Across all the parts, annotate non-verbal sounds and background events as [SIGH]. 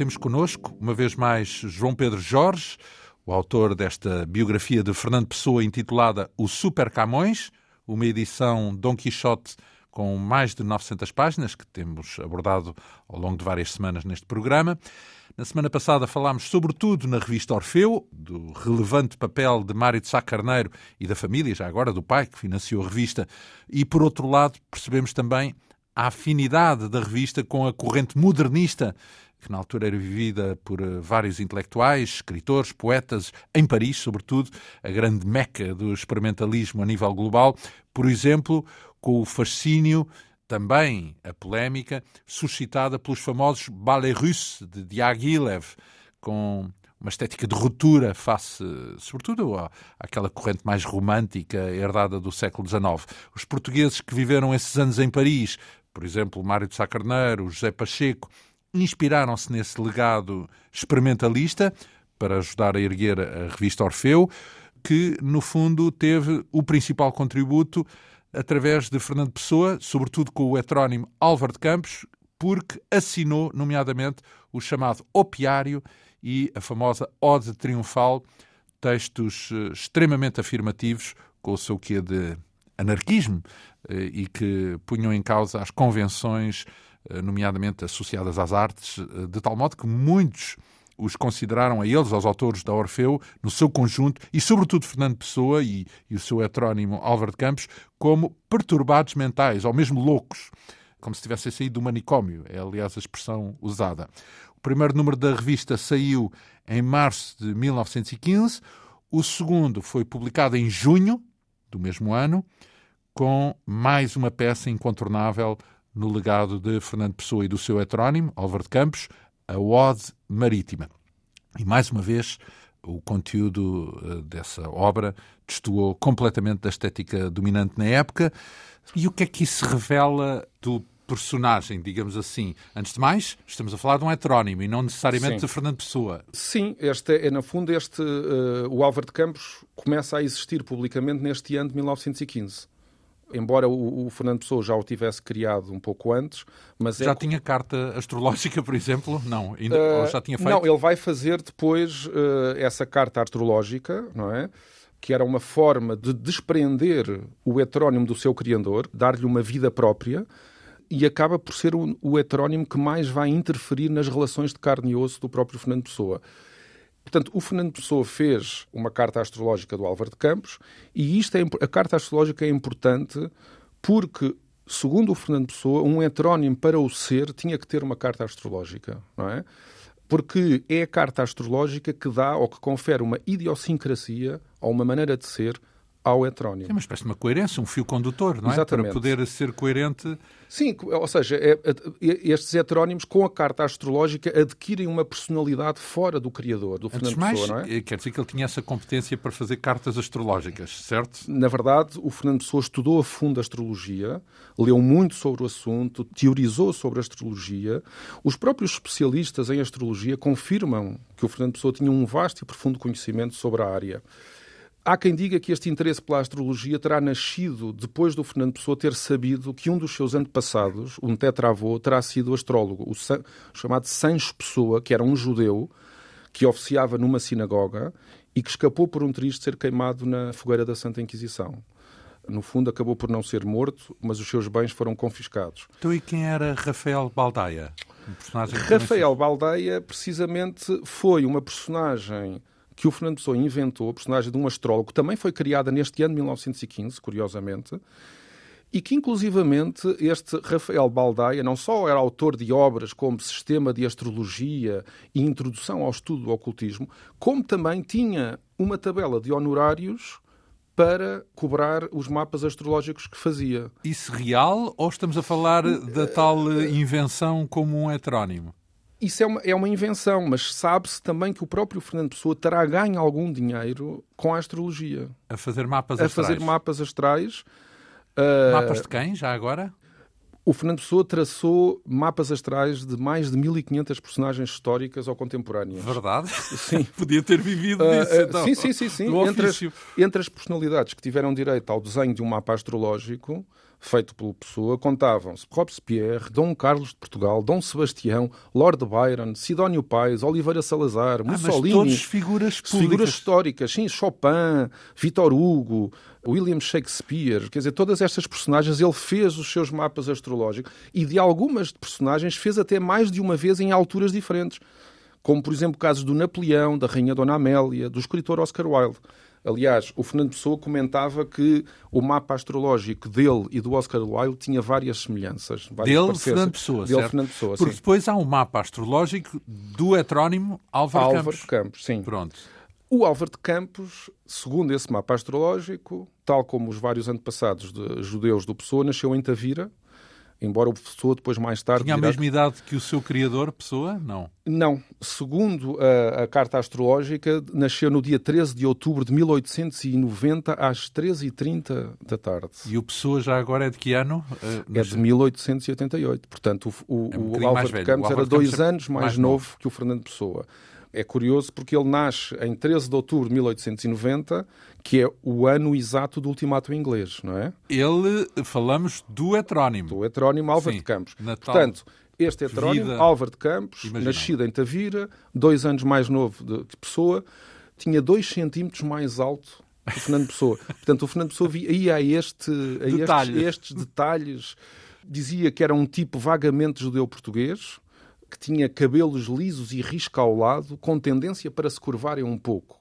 Temos connosco, uma vez mais, João Pedro Jorge, o autor desta biografia de Fernando Pessoa intitulada O Super Camões, uma edição Dom Quixote com mais de 900 páginas, que temos abordado ao longo de várias semanas neste programa. Na semana passada falámos sobretudo na revista Orfeu, do relevante papel de Mário de Sá Carneiro e da família, já agora do pai, que financiou a revista, e por outro lado percebemos também a afinidade da revista com a corrente modernista que na altura era vivida por eh, vários intelectuais, escritores, poetas, em Paris, sobretudo, a grande meca do experimentalismo a nível global, por exemplo, com o fascínio, também a polémica, suscitada pelos famosos ballets russes de Diaghilev, com uma estética de ruptura face, sobretudo, à, àquela corrente mais romântica herdada do século XIX. Os portugueses que viveram esses anos em Paris, por exemplo, Mário de Sá Carneiro, José Pacheco, inspiraram-se nesse legado experimentalista para ajudar a erguer a revista Orfeu, que, no fundo, teve o principal contributo através de Fernando Pessoa, sobretudo com o heterónimo Álvaro de Campos, porque assinou, nomeadamente, o chamado Opiário e a famosa Ode Triunfal, textos eh, extremamente afirmativos, com o seu quê de anarquismo, eh, e que punham em causa as convenções nomeadamente associadas às artes, eh, de tal modo que muitos os consideraram a eles, aos autores da Orfeu, no seu conjunto, e sobretudo Fernando Pessoa e, e o seu heterónimo Álvaro de Campos, como perturbados mentais, ou mesmo loucos, como se tivessem saído do manicômio, é aliás a expressão usada. O primeiro número da revista saiu em março de 1915, o segundo foi publicado em junho do mesmo ano, com mais uma peça incontornável no legado de Fernando Pessoa e do seu heterónimo, Álvaro de Campos, a Ode Marítima. E mais uma vez, o conteúdo eh, dessa obra destoou completamente da estética dominante na época. E o que é que isso revela do personagem, digamos assim? Antes de mais, estamos a falar de um heterónimo e não necessariamente Sim. de Fernando Pessoa. Sim, este é, no fundo, este, uh, o Álvaro de Campos começa a existir publicamente neste ano de 1915 embora o, o, Fernando Pessoa já o tivesse criado um pouco antes, mas é já é... tinha carta astrológica, por exemplo? Não, ainda, uh, já tinha feito? Não, ele vai fazer depois uh, essa carta astrológica, não é? Que era uma forma de desprender o heterónimo do seu criador, dar-lhe uma vida própria, e acaba por ser o, o heterónimo que mais vai interferir nas relações de carne e osso do próprio Fernando Pessoa. Portanto, o Fernando Pessoa fez uma carta astrológica do Álvaro de Campos e isto é, a carta astrológica é importante porque, segundo o Fernando Pessoa, um heterónimo para o ser tinha que ter uma carta astrológica, não é? Porque é a carta astrológica que dá ou que confere uma idiosincrasia ou uma maneira de ser ao heterónimo. É uma espécie de uma coerência, um fio condutor, não é? Exatamente. Para poder ser coerente. Sim, ou seja, é, é, estes heterónimos, com a carta astrológica, adquirem uma personalidade fora do criador, do Fernando mais, Pessoa, não é? Eh, quer dizer que ele tinha essa competência para fazer cartas astrológicas, certo? Na verdade, o Fernando Pessoa estudou a fundo a astrologia, leu muito sobre o assunto, teorizou sobre a astrologia. Os próprios especialistas em astrologia confirmam que o Fernando Pessoa tinha um vasto e profundo conhecimento sobre a área. Há quem diga que este interesse pela astrologia terá nascido depois do Fernando Pessoa ter sabido que um dos seus antepassados, um tetravô, terá sido astrólogo, o chamado Sancho Pessoa, que era um judeu que oficiava numa sinagoga e que escapou por um triste ser queimado na fogueira da Santa Inquisição. No fundo, acabou por não ser morto, mas os seus bens foram confiscados. Então, e quem era Rafael Baldaia? Um Rafael Baldaia, precisamente, foi uma personagem que o Fernando Pessoa inventou, a personagem de um astrólogo, também foi criada neste ano de 1915, curiosamente, e que, inclusivamente, este Rafael Baldaia não só era autor de obras como Sistema de Astrologia e Introdução ao Estudo do Ocultismo, como também tinha uma tabela de honorários para cobrar os mapas astrológicos que fazia. Isso real ou estamos a falar da tal invenção como um heterónimo? Isso é uma, é uma invenção, mas sabe-se também que o próprio Fernando Pessoa terá ganho algum dinheiro com a astrologia. A fazer mapas a astrais. A fazer mapas astrais. Uh, mapas de quem, já agora? O Fernando Pessoa traçou mapas astrais de mais de 1500 personagens históricas ou contemporâneas. Verdade? Sim. [LAUGHS] Podia ter vivido uh, disso, então. Sim, sim, sim. sim. Entre, as, entre as personalidades que tiveram direito ao desenho de um mapa astrológico, feito pelo Pessoa, contavam-se Robespierre, Dom Carlos de Portugal, Dom Sebastião, Lord Byron, Sidónio Pais, Oliveira Salazar, Mussolini. Ah, mas todos figuras públicas. Figuras históricas, sim, Chopin, Vitor Hugo, William Shakespeare, quer dizer, todas estas personagens, ele fez os seus mapas astrológicos e de algumas personagens fez até mais de uma vez em alturas diferentes. Como, por exemplo, casos do Napoleão, da Rainha Dona Amélia, do escritor Oscar Wilde. Aliás, o Fernando Pessoa comentava que o mapa astrológico dele e do Oscar Wilde tinha várias semelhanças. Várias dele, Fernando Pessoa, dele, Fernando Pessoa, Porque sim. depois há um mapa astrológico do heterónimo Álvaro, Álvaro Campos. de Campos, sim. Pronto. O Álvaro de Campos, segundo esse mapa astrológico, tal como os vários antepassados de judeus do Pessoa, nasceu em Tavira, embora o Pessoa depois mais tarde... Tinha a mesma idade que o seu criador, Pessoa? Não. Não. Segundo a, a carta astrológica, nasceu no dia 13 de outubro de 1890, às 13h30 da tarde. E o Pessoa já agora é de que ano? Eh, É de 1888. Portanto, o, o, É um o Álvaro de. Campos era dois é anos mais, mais novo. que o Fernando Pessoa. É curioso porque ele nasce em 13 de outubro de 1890, que é o ano exato do ultimato inglês, não é? Ele, falamos do heterónimo. Do heterónimo Álvaro de Campos. Natal. Portanto, este heterónimo, Vida. Álvaro de Campos, nascido em Tavira, dois anos mais novo de que Pessoa, tinha dois centímetros mais alto que o Fernando Pessoa. [LAUGHS] Portanto, o Fernando Pessoa ia a, este, a estes, estes detalhes. Dizia que era um tipo vagamente judeu-português, que tinha cabelos lisos e risco ao lado, com tendência para se curvarem um pouco.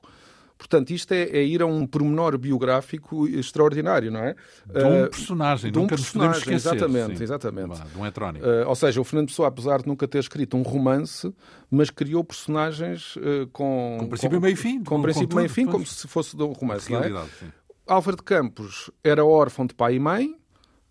Portanto, isto é, é ir a um pormenor biográfico extraordinário, não é? De um Uh, personagem, de um nunca nos podemos personagem, esquecer. exatamente, sim. exatamente. De um heterónimo. Uh, ou seja, o Fernando Pessoa, apesar de nunca ter escrito um romance, mas criou personagens uh, com... Com princípio, meio e fim, Com, com- princípio, com meio fim, como se fosse de um romance, não é? Sim. Álvaro de Campos era órfão de pai e mãe,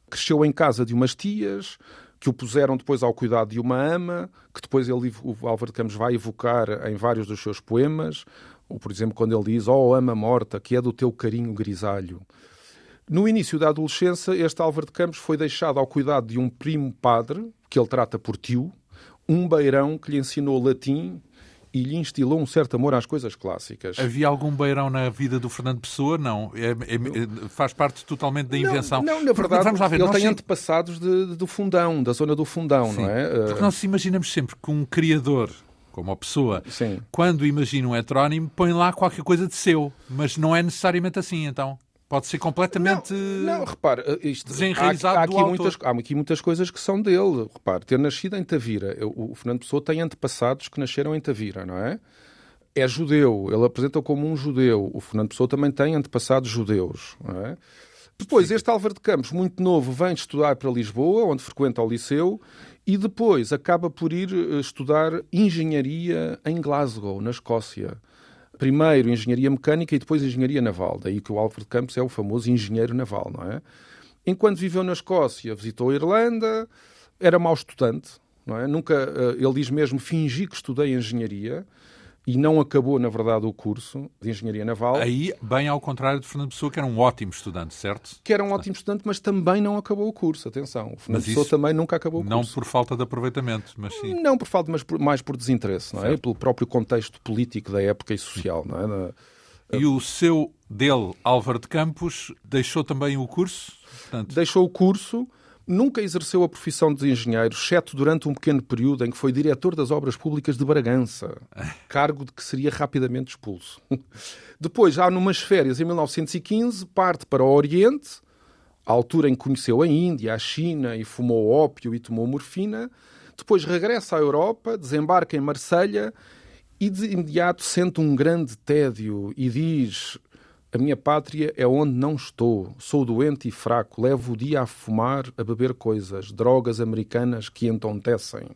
cresceu em casa de umas tias, que o puseram depois ao cuidado de uma ama, que depois ele, o Álvaro de Campos vai evocar em vários dos seus poemas, ou por exemplo quando ele diz "Oh ama morta, que é do teu carinho grisalho". No início da adolescência, este Álvaro de Campos foi deixado ao cuidado de um primo padre, que ele trata por tio, um beirão que lhe ensinou latim e lhe instilou um certo amor às coisas clássicas. Havia algum beirão na vida do Fernando Pessoa? Não. É- é- é- faz parte totalmente da invenção. Não, não, na Porque, verdade, lá ver, ele tem sim- antepassados de- do fundão, da zona do fundão, Sim, não é? Porque Uh, nós imaginamos sempre que um criador, como a pessoa, Sim. quando imagina um heterónimo, põe lá qualquer coisa de seu. Mas não é necessariamente assim, então. Pode ser completamente. Não, repare, uh, isto, Desenraizado há, há aqui autor. muitas, há aqui muitas coisas que são dele. Repare, ter nascido em Tavira, o, o Fernando Pessoa tem antepassados que nasceram em Tavira, não é? É judeu, ele apresenta como um judeu. O Fernando Pessoa também tem antepassados judeus, não é? Depois, este Álvaro de Campos, muito novo, vem estudar para Lisboa, onde frequenta o liceu, e depois acaba por ir eh, estudar engenharia em Glasgow, na Escócia. Primeiro engenharia mecânica e depois engenharia naval. Daí que o de Campos é o famoso engenheiro naval, não é? Enquanto viveu na Escócia, visitou a Irlanda, era mau estudante, não é? Nunca, eh, ele diz mesmo, fingi que estudei engenharia e não acabou, na verdade, o curso de engenharia naval. Aí, bem ao contrário de Fernando Pessoa, que era um ótimo estudante, certo? que era um ótimo estudante, mas também não acabou o curso. Atenção, o Fernando Pessoa também nunca acabou o Não curso. por falta de aproveitamento, mas sim. Não por falta, mas por- mais por desinteresse, não é? Pelo próprio contexto político da época e social, não é? Na- E o seu dele, Álvaro de Campos, deixou também o curso? Portanto, Deixou o curso, nunca exerceu a profissão de engenheiro, exceto durante um pequeno período em que foi diretor das obras públicas de Bragança, [LAUGHS] cargo de que seria rapidamente expulso. [LAUGHS] Depois, já numas férias em 1915, parte para o Oriente, à altura em que conheceu a Índia, a China e fumou ópio e tomou morfina. Depois regressa à Europa, desembarca em Marselha e de imediato sente um grande tédio e diz: A minha pátria é onde não estou. Sou doente e fraco. Levo o dia a fumar, a beber coisas, drogas americanas que entontecem.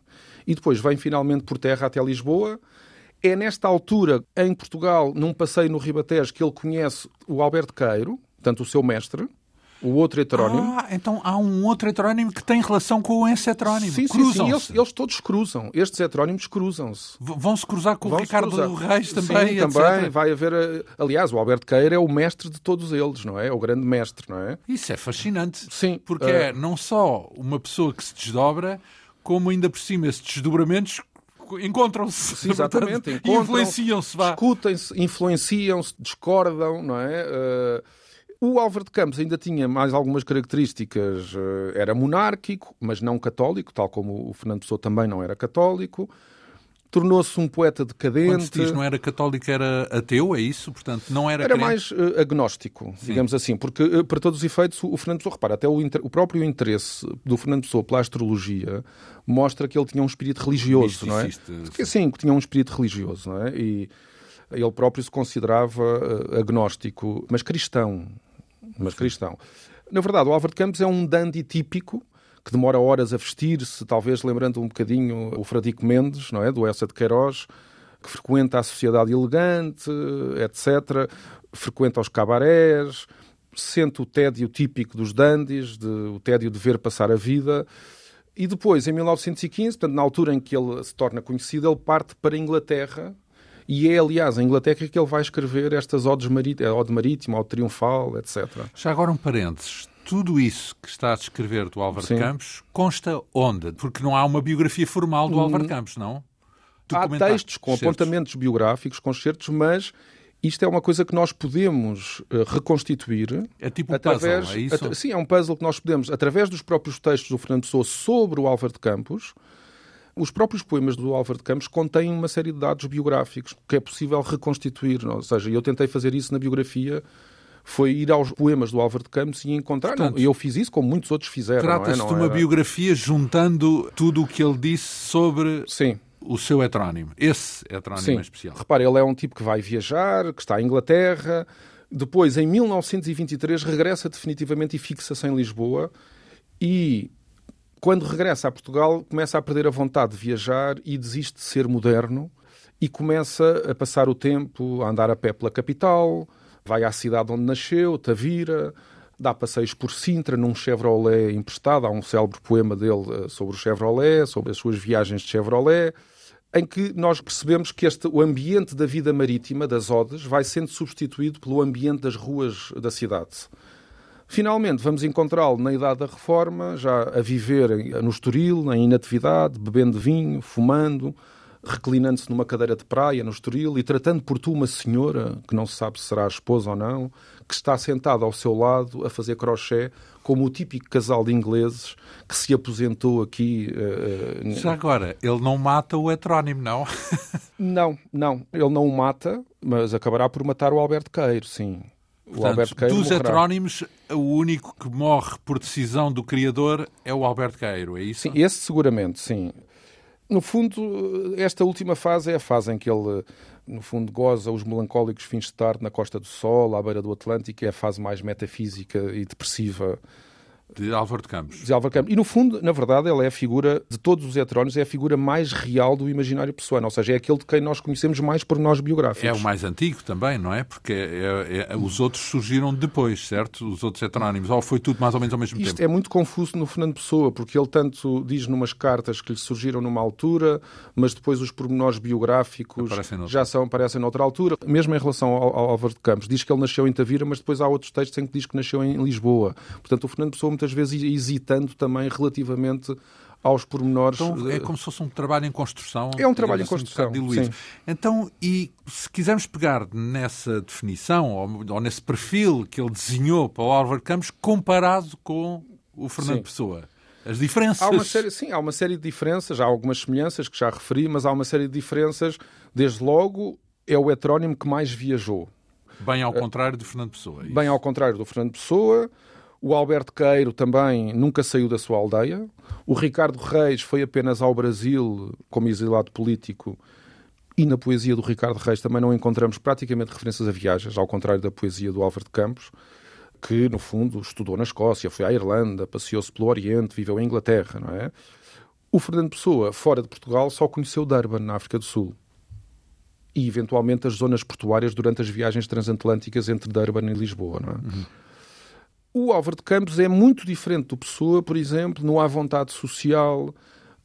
E depois vem finalmente por terra até Lisboa. É nesta altura, em Portugal, num passeio no Ribatejo, que ele conhece o Alberto Queiro, portanto, o seu mestre, o outro heterónimo. Ah, então há um outro heterónimo que tem relação com esse heterónimo. Sim, sim, sim. Cruzam-se. Eles, eles todos cruzam. Estes heterónimos cruzam-se. Vão-se cruzar com o Ricardo cruzar. Reis também, Sim, também. Vai haver. eh, Aliás, o Alberto Queira é o mestre de todos eles, não é? É o grande mestre, não é? Isso é fascinante. Sim. Porque Eh, é não só uma pessoa que se desdobra, como ainda por cima esses desdobramentos encontram-se. Sim, exatamente. [LAUGHS] Encontram-se, Influenciam-se. Discutem-se, influenciam-se, discordam, não é? Eh, O Álvaro de Campos ainda tinha mais algumas características. Eh, era monárquico, mas não católico, tal como o Fernando Pessoa também não era católico tornou-se um poeta decadente. Quando se diz não era católico, era ateu, é isso? Portanto, não era Era crente. mais uh, agnóstico, Sim. digamos assim, porque, uh, para todos os efeitos, o Fernando Pessoa, repara, até o, o, próprio interesse do Fernando Pessoa pela astrologia mostra que ele tinha um espírito religioso, não é? Porque, sim, que tinha um espírito religioso, não é? E ele próprio se considerava uh, agnóstico, mas cristão. Mas cristão. Na verdade, o Álvaro de Campos é um dandy típico, que demora horas a vestir-se, talvez lembrando um bocadinho o Fradico Mendes, não é? Do Essa de Queiroz, que frequenta a sociedade elegante, etc. Frequenta os cabarés, sente o tédio típico dos dandies, de, o tédio de ver passar a vida. E depois, em 1915, portanto, na altura em que ele se torna conhecido, ele parte para a Inglaterra. E é, aliás, em Inglaterra que ele vai escrever estas odes marítimas, a Ode Marítima, Ode Triunfal, etc. Já agora um parênteses tudo isso que está a descrever do Álvaro Sim. de Campos consta onde? Porque não há uma biografia formal do Álvaro de hum. Campos, não? Há textos com certos. apontamentos biográficos, concertos, mas isto é uma coisa que nós podemos uh, reconstituir. É tipo um através, puzzle, é isso? sim, é um puzzle que nós podemos, através dos próprios textos do Fernando Pessoa sobre o Álvaro de Campos, os próprios poemas do Álvaro de Campos contêm uma série de dados biográficos que é possível reconstituir. Ou seja, eu tentei fazer isso na biografia foi ir aos poemas do Álvaro de Campos e encontrar. Portanto, e eu fiz isso como muitos outros fizeram. Trata-se é? de uma era... biografia juntando tudo o que ele disse sobre Sim. o seu heterónimo. Esse heterónimo Sim. especial. Repare, ele é um tipo que vai viajar, que está em Inglaterra. Depois, em 1923, regressa definitivamente e fixa-se em Lisboa. E quando regressa a Portugal, começa a perder a vontade de viajar e desiste de ser moderno e começa a passar o tempo a andar a pé pela capital, vai à cidade onde nasceu, Tavira, dá passeios por Sintra num Chevrolet emprestado. Há um célebre poema dele eh, sobre o Chevrolet, sobre as suas viagens de Chevrolet, em que nós percebemos que este, o ambiente da vida marítima, das odes, vai sendo substituído pelo ambiente das ruas da cidade. Finalmente, vamos encontrá-lo na idade da reforma, já a viver no Estoril, na inatividade, bebendo vinho, fumando, reclinando-se numa cadeira de praia no Estoril e tratando por tu uma senhora, que não se sabe se será esposa ou não, que está sentada ao seu lado a fazer crochê, como o típico casal de ingleses que se aposentou aqui. Uh, Já agora, ele não mata o heterónimo, não? [LAUGHS] não, não. Ele não o mata, mas acabará por matar o Alberto Queiro, sim. Portanto, Alberto Queiro dos morrerá. heterónimos, o único que morre por decisão do criador é o Alberto Queiro, é isso? Sim, esse seguramente, sim. No fundo, esta última fase é a fase em que ele, no fundo, goza os melancólicos fins de tarde na Costa do Sol, à beira do Atlântico, é a fase mais metafísica e depressiva de Álvaro de Campos. De Álvaro Campos. E, no fundo, na verdade, ele é a figura, de todos os heterónimos, é a figura mais real do imaginário pessoal. Ou seja, é aquele de quem nós conhecemos mais por nós biográficos. É o mais antigo também, não é? Porque é, é, os outros surgiram depois, certo? Os outros heterónimos. Ou foi tudo mais ou menos ao mesmo Isto tempo? Isto é muito confuso no Fernando Pessoa, porque ele tanto diz numas cartas que lhe surgiram numa altura, mas depois os pormenores biográficos já são, aparecem noutra altura. Mesmo em relação ao, ao Álvaro de Campos, diz que ele nasceu em Tavira, mas depois há outros textos em que diz que nasceu em Lisboa. Portanto, o Fernando Pessoa muitas vezes hesita hesitando também relativamente aos pormenores. Então é como se fosse um trabalho em construção. É um trabalho em assim, construção. Um então, e se quisermos pegar nessa definição ou, ou, nesse perfil que ele desenhou para o Álvaro Campos comparado com o Fernando sim. Pessoa. As diferenças. Há uma série, sim, há uma série de diferenças, há algumas semelhanças que já referi, mas há uma série de diferenças. Desde logo, é o heterónimo que mais viajou. Bem ao contrário do Fernando Pessoa. É Bem ao contrário do Fernando Pessoa. O Alberto Queiro também nunca saiu da sua aldeia. O Ricardo Reis foi apenas ao Brasil como exilado político. E na poesia do Ricardo Reis também não encontramos praticamente referências a viagens, ao contrário da poesia do Álvaro de Campos, que, no fundo, estudou na Escócia, foi à Irlanda, passeou-se pelo Oriente, viveu em Inglaterra, não é? O Fernando Pessoa, fora de Portugal, só conheceu Durban, na África do Sul. E, eventualmente, as zonas portuárias durante as viagens transatlânticas entre Durban e Lisboa, não é? Uhum. O Álvaro de Campos é muito diferente do Pessoa, por exemplo, não há vontade social.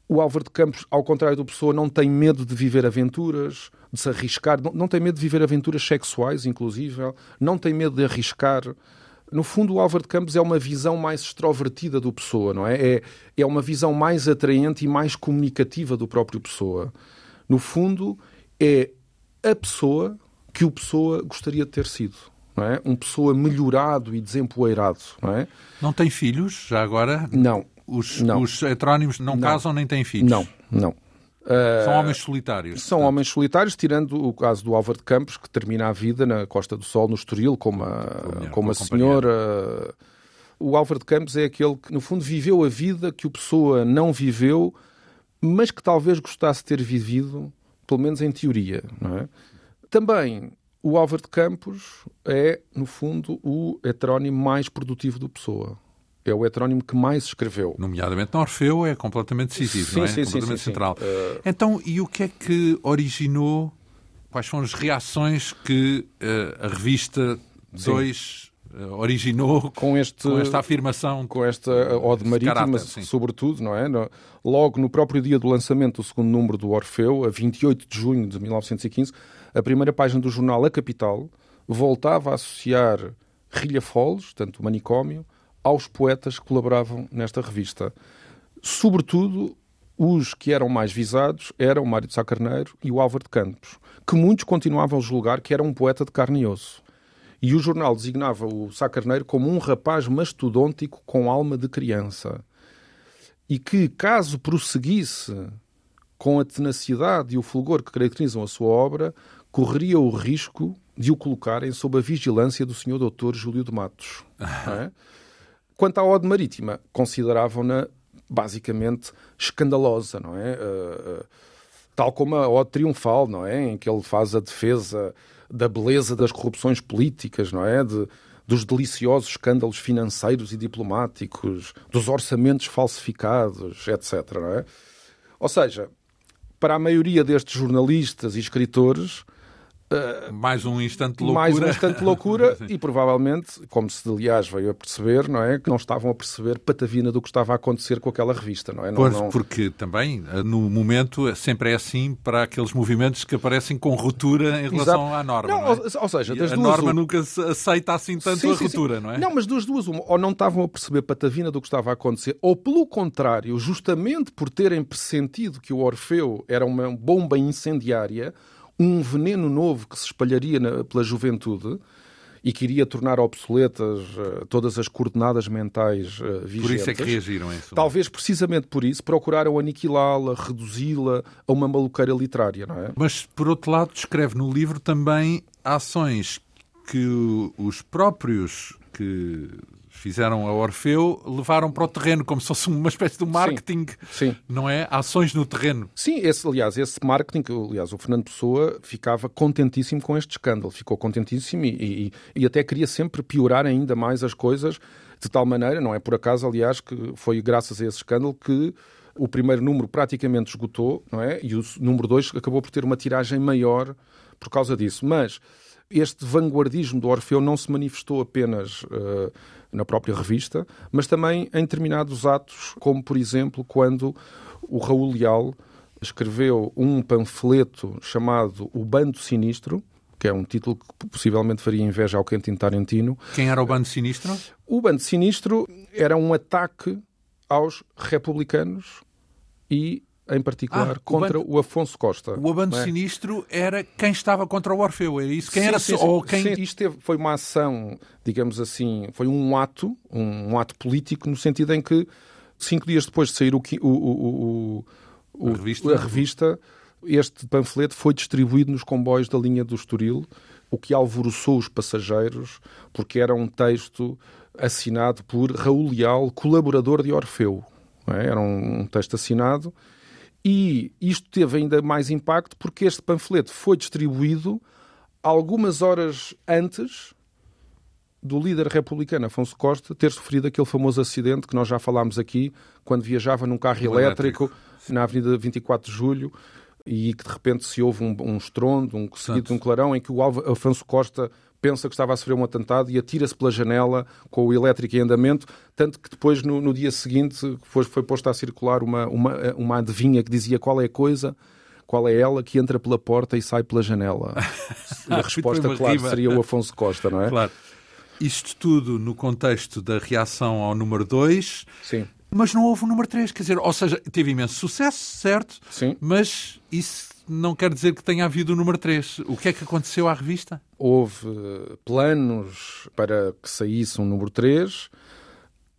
O Álvaro de Campos, ao contrário do Pessoa, não tem medo de viver aventuras, de se arriscar, não, não tem medo de viver aventuras sexuais, inclusive, não tem medo de arriscar. No fundo, o Álvaro de Campos é uma visão mais extrovertida do Pessoa, não é? É, é uma visão mais atraente e mais comunicativa do próprio Pessoa. No fundo, é a pessoa que o Pessoa gostaria de ter sido. Não é? Um pessoa melhorado e desempoeirado, não é? Não tem filhos, já agora? Não. Os, não. os heterónimos não, não, casam nem têm filhos? Não, não. São homens solitários. São portanto. homens solitários, tirando o caso do Álvaro de Campos, que termina a vida na Costa do Sol, no Estoril, com uma, com uma senhora. O Álvaro de Campos é aquele que, no fundo, viveu a vida que o Pessoa não viveu, mas que talvez gostasse de ter vivido, pelo menos em teoria. Não é? Também o Álvaro de Campos é, no fundo, o heterónimo mais produtivo do Pessoa é o heterónimo que mais escreveu. Nomeadamente no Orfeu é completamente decisivo, sim, não é? Sim, completamente sim, central. Uh... Então, e o que é que originou, quais foram as reações que uh, a revista 2 uh, originou com, este, com esta afirmação? Com esta ode marítima, caráter, sobretudo, não é? Logo no próprio dia do lançamento do segundo número do Orfeu, a 28 de junho de 1915, a primeira página do jornal A Capital voltava a associar Rilha Foles, tanto o manicômio, aos poetas que colaboravam nesta revista. Sobretudo, os que eram mais visados eram o Mário de Sá Carneiro e o Álvaro de Campos, que muitos continuavam a julgar que era um poeta de carne e osso. E o jornal designava o Sá Carneiro como um rapaz mastodôntico com alma de criança. E que, caso prosseguisse com a tenacidade e o fulgor que caracterizam a sua obra, correria o risco de o colocarem sob a vigilância do Sr. Dr. Júlio de Matos. É? Quanto à Ode Marítima, consideravam-na basicamente escandalosa, não é? Uh, uh, tal como a Ode Triunfal, não é? Em que ele faz a defesa da beleza das corrupções políticas, não é? De, dos deliciosos escândalos financeiros e diplomáticos, dos orçamentos falsificados, etc. Não é? Ou seja, para a maioria destes jornalistas e escritores, Uh, mais um instante de loucura. Mais um instante de loucura [LAUGHS] e provavelmente, como se aliás veio a perceber, não é? Que não estavam a perceber patavina do que estava a acontecer com aquela revista, não é? Não, pois, não... porque também, no momento, sempre é assim para aqueles movimentos que aparecem com ruptura em relação Exato. à norma. Não, não é? ou, seja, das a duas, norma nunca aceita assim tanto sim, a ruptura, não é? Não, mas das duas, uma, ou não estavam a perceber patavina do que estava a acontecer, ou pelo contrário, justamente por terem pressentido que o Orfeu era uma bomba incendiária um veneno novo que se espalharia na, pela juventude e que iria tornar obsoletas uh, todas as coordenadas mentais uh, vigentes. Por isso é que reagiram a isso. Talvez precisamente por isso procuraram aniquilá-la, reduzi-la a uma maluqueira literária, não é? Mas, por outro lado, descreve no livro também ações que os próprios que fizeram a Orfeu, levaram para o terreno, como se fosse uma espécie de marketing, sim, sim. não é? Ações no terreno. Sim, esse, aliás, esse marketing, aliás, o Fernando Pessoa ficava contentíssimo com este escândalo, ficou contentíssimo e, e, e até queria sempre piorar ainda mais as coisas, de tal maneira, não é por acaso, aliás, que foi graças a esse escândalo que o primeiro número praticamente esgotou, não é? E o número dois acabou por ter uma tiragem maior por causa disso. Mas este vanguardismo do Orfeu não se manifestou apenas uh, na própria revista, mas também em determinados atos, como por exemplo quando o Raul Leal escreveu um panfleto chamado O Bando Sinistro, que é um título que possivelmente faria inveja ao Quentin Tarantino. Quem era o Bando Sinistro? O Bando Sinistro era um ataque aos republicanos e em particular ah, contra o, bando... o, Afonso Costa. O Abando é? Sinistro era quem estava contra o Orfeu, era isso? Quem sim, era sim, ou quem... Sim, isto teve, foi uma ação, digamos assim, foi um ato, um, um, ato político, no sentido em que cinco dias depois de sair o, o, a, revista. a revista, este panfleto foi distribuído nos comboios da linha do Estoril, o que alvoroçou os passageiros, porque era um texto assinado por Raul Leal, colaborador de Orfeu. É? Era um texto assinado e isto teve ainda mais impacto porque este panfleto foi distribuído algumas horas antes do líder republicano Afonso Costa ter sofrido aquele famoso acidente que nós já falámos aqui, quando viajava num carro elétrico, elétrico, na Avenida 24 de Julho e que de repente se houve um, um estrondo, um seguido de um clarão, em que o Afonso Costa pensa que estava a sofrer um atentado e atira-se pela janela com o elétrico em andamento, tanto que depois, no, no dia seguinte, foi, foi posta a circular uma, uma, uma adivinha que dizia qual é a coisa, qual é ela que entra pela porta e sai pela janela. [LAUGHS] E a resposta, claro, rima. seria o Afonso Costa, não é? Claro. Isto tudo no contexto da reação ao número 2. Sim. Mas não houve o número 3, quer dizer, ou seja, teve imenso sucesso, certo? Sim. Mas isso não quer dizer que tenha havido o número 3. O que é que aconteceu à revista? Houve planos para que saísse um número 3.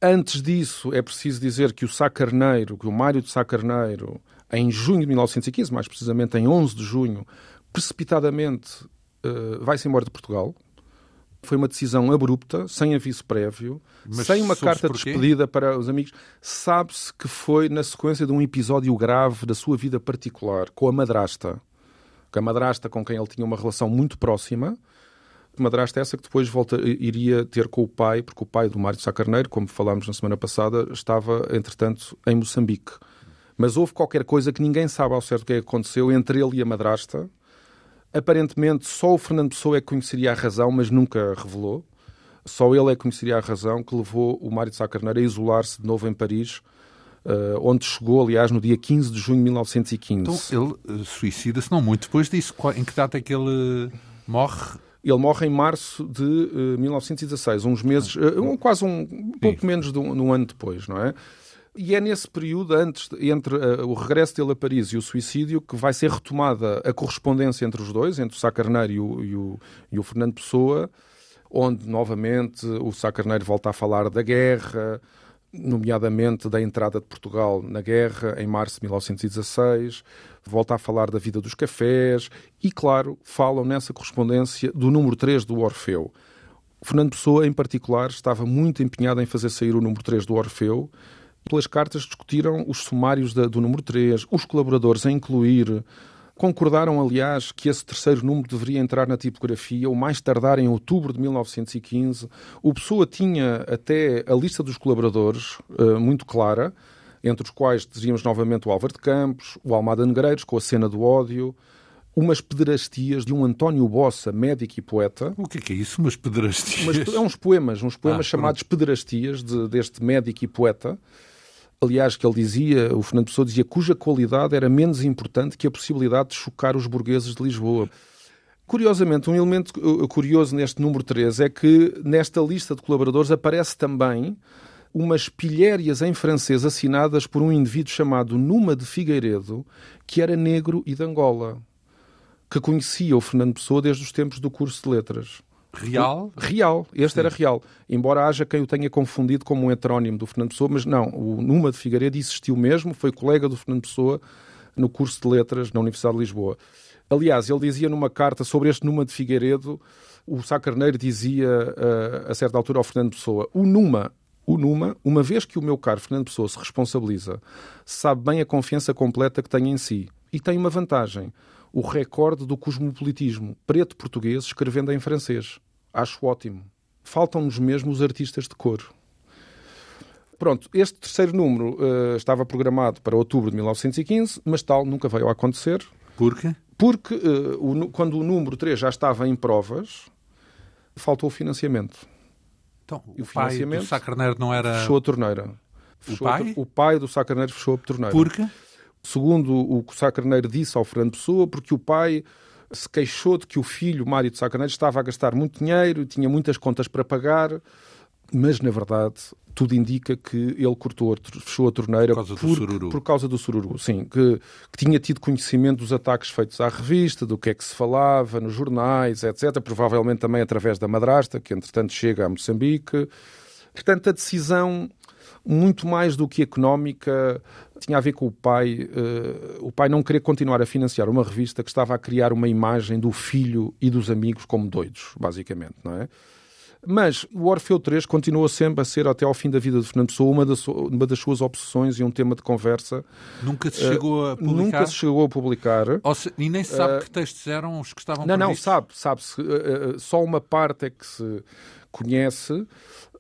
Antes disso, é preciso dizer que o Sá Carneiro, que o Mário de Sá Carneiro, em junho de 1915, mais precisamente em 11 de junho, precipitadamente uh, vai-se embora de Portugal. Foi uma decisão abrupta, sem aviso prévio, Mas sem uma carta de despedida para os amigos. Sabe-se que foi na sequência de um episódio grave da sua vida particular, com a madrasta. Com a madrasta com quem ele tinha uma relação muito próxima. Madrasta essa que depois volta, iria ter com o pai, porque o pai do Mário de Sá Carneiro, como falámos na semana passada, estava, entretanto, em Moçambique. Mas houve qualquer coisa que ninguém sabe ao certo o que é aconteceu entre ele e a madrasta, Aparentemente, só o Fernando Pessoa é que conheceria a razão, mas nunca revelou. Só ele é que conheceria a razão que levou o Mário de Sá Carneiro a isolar-se de novo em Paris, Uh, onde chegou, aliás, no dia 15 de junho de 1915. Então ele uh, suicida-se não muito depois disso. Em que data é que ele morre? Ele morre em março de uh, 1916, uns meses, quase um, um pouco menos de um, de um, ano depois, não é? E é nesse período, antes, entre uh, o regresso dele a Paris e o suicídio, que vai ser retomada a correspondência entre os dois, entre o Sá Carneiro e o, e o, e o Fernando Pessoa, onde, novamente, o Sá Carneiro volta a falar da guerra, nomeadamente da entrada de Portugal na guerra, em março de 1916, volta a falar da vida dos cafés e, claro, falam nessa correspondência do número 3 do Orfeu. Fernando Pessoa, em particular, estava muito empenhado em fazer sair o número 3 do Orfeu, pelas cartas discutiram os sumários da, do número 3, os colaboradores a incluir. Concordaram, aliás, que esse terceiro número deveria entrar na tipografia, o mais tardar em outubro de 1915. O Pessoa tinha até a lista dos colaboradores uh, muito clara, entre os quais teríamos novamente o Álvaro de Campos, o Almada Negreiros, com a cena do ódio, umas pederastias de um António Bossa, médico e poeta. O que é, que é isso, umas pederastias? Umas, é uns poemas, uns poemas ah, chamados pronto. pederastias de, deste médico e poeta aliás, que ele dizia, o Fernando Pessoa dizia, cuja qualidade era menos importante que a possibilidade de chocar os burgueses de Lisboa. Curiosamente, um elemento uh, curioso neste número 3 é que nesta lista de colaboradores aparece também umas pilhérias em francês assinadas por um indivíduo chamado Numa de Figueiredo, que era negro e de Angola, que conhecia o Fernando Pessoa desde os tempos do curso de letras. Real? Real, este Sim. era real. Embora haja quem o tenha confundido como um heterónimo do Fernando Pessoa, mas não, o Numa de Figueiredo existiu mesmo, foi colega do Fernando Pessoa no curso de letras na Universidade de Lisboa. Aliás, ele dizia numa carta sobre este Numa de Figueiredo, o Sá Carneiro dizia uh, a certa altura ao Fernando Pessoa: o Numa, o Numa, uma vez que o meu caro Fernando Pessoa se responsabiliza, sabe bem a confiança completa que tem em si e tem uma vantagem o recorde do cosmopolitismo preto português escrevendo em francês. Acho ótimo. Faltam-nos mesmo os artistas de cor. Pronto, este terceiro número uh, estava programado para outubro de 1915, mas tal nunca veio a acontecer. Por quê? Porque uh, o, quando o número 3 já estava em provas, faltou o financiamento. Então, o, o financiamento pai do Sacarneiro não era... Fechou a torneira. Fechou o pai? A, o pai do Sacarneiro fechou a torneira. Por quê? Segundo o que o Sá Carneiro disse ao Fernando Pessoa, porque o pai se queixou de que o filho, Mário de Sá Carneiro, estava a gastar muito dinheiro, tinha muitas contas para pagar, mas na verdade tudo indica que ele cortou, fechou a torneira por causa do sururu. Por causa do sururu, sim. Que, que, tinha tido conhecimento dos ataques feitos à revista, do que é que se falava nos jornais, etc. Provavelmente também através da madrasta, que entretanto chega a Moçambique. Portanto, a decisão muito mais do que económica, tinha a ver com o pai, uh, o pai não querer continuar a financiar uma revista que estava a criar uma imagem do filho e dos amigos como doidos, basicamente, não é? Mas o Orfeu 3 continua sempre a ser, até ao fim da vida de Fernando Pessoa, uma das, uma das suas obsessões e um tema de conversa. Nunca se chegou a publicar? Nunca se chegou a publicar. Se, e nem se sabe uh, que textos eram os que estavam Não, previstos. não, sabe. sabe-se. Uh, só uma parte é que se conhece.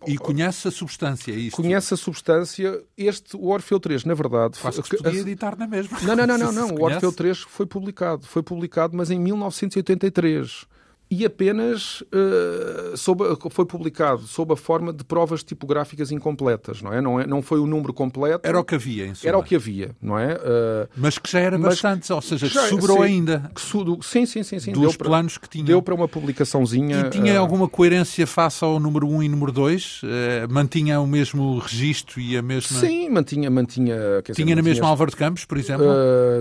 E conhece a substância, é isto? Conhece a substância. Este, o Orfeu 3, na verdade... Quase que podia editar na mesma. Não, não, não, não. não. [LAUGHS] O Orfeu 3 foi publicado. Foi publicado, mas em 1983. E apenas uh, sob, foi publicado sob a forma de provas tipográficas incompletas, não é? Não, é, não foi o número completo. Era o que havia, em suma. Era o que havia, não é? Uh, mas que já era bastante, ou seja, já, sobrou sim, ainda. Que sim, sim, sim. sim. Dos deu planos para, que tinha. Deu para uma publicaçãozinha. E tinha uh, alguma coerência face ao número 1 e número 2? mantinha o mesmo registro e a mesma... Sim, mantinha... mantinha tinha dizer, na mesma Álvaro de Campos, por exemplo?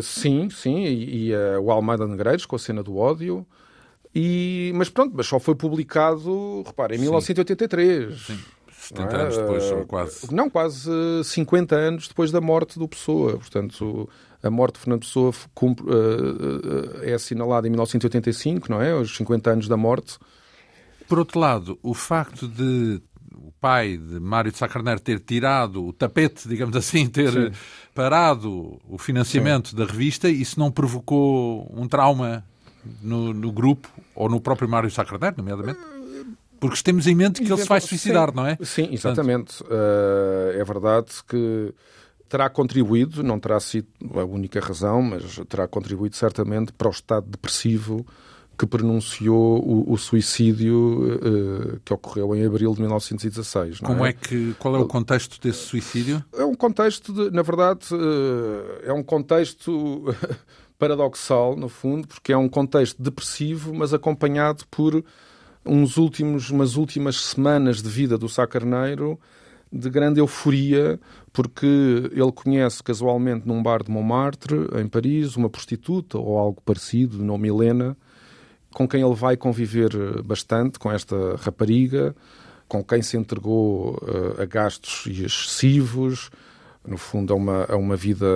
sim, sim. E, e o Almada Negreiros, com a cena do ódio... E, mas pronto, mas só foi publicado, repare, em Sim. 1983. Sim. 70 é? anos depois, ou quase. Não, quase 50 anos depois da morte do Pessoa. Portanto, a morte de Fernando Pessoa cumpre, uh, é assinalada em 1985, não é? Os 50 anos da morte. Por outro lado, o facto de o pai de Mário de Sacarneiro ter tirado o tapete, digamos assim, ter Sim. parado o financiamento Sim. da revista, isso não provocou um trauma no, no grupo ou no próprio Mário Sacradeiro, nomeadamente? Porque temos em mente que ele se vai suicidar, sim, não é? Sim, exatamente. Portanto... Uh, é verdade que terá contribuído, não terá sido a única razão, mas terá contribuído certamente para o estado depressivo que pronunciou o, o suicídio uh, que ocorreu em abril de 1916. Como é? é? que qual é o contexto desse suicídio? É um contexto de, na verdade, uh, é um contexto paradoxal, no fundo, porque é um contexto depressivo, mas acompanhado por uns últimos, umas últimas semanas de vida do Sá Carneiro de grande euforia, porque ele conhece casualmente num bar de Montmartre, em Paris, uma prostituta ou algo parecido, de nome Helena, com quem ele vai conviver bastante, com esta rapariga, com quem se entregou uh, a gastos excessivos, no fundo, a uma, a uma vida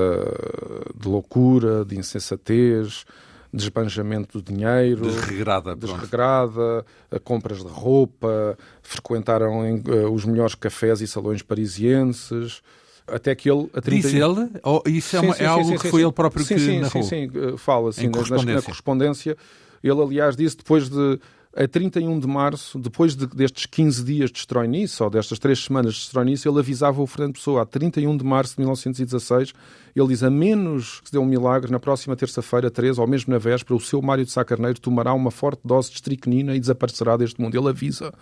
de loucura, de insensatez, de esbanjamento do dinheiro, desregrada, desregrada compras de roupa, frequentaram uh, os melhores cafés e salões parisienses. Até que ele. A 30... Diz ele? Ou isso é, sim, uma, sim, é algo sim, que foi ele próprio que sim, narrou? Sim, sim, eh, fala assim, na, correspondência. na correspondência. Ele, aliás, disse depois de a 31 de março, depois de, destes 15 dias de estroinice, ou destas três semanas de estroinice, ele avisava o Fernando Pessoa, a 31 de março de 1916, ele diz, a menos que se dê um milagre, na próxima terça-feira, 13, ou mesmo na véspera, o seu Mário de Sá Carneiro tomará uma forte dose de estricnina e desaparecerá deste mundo. Ele avisa.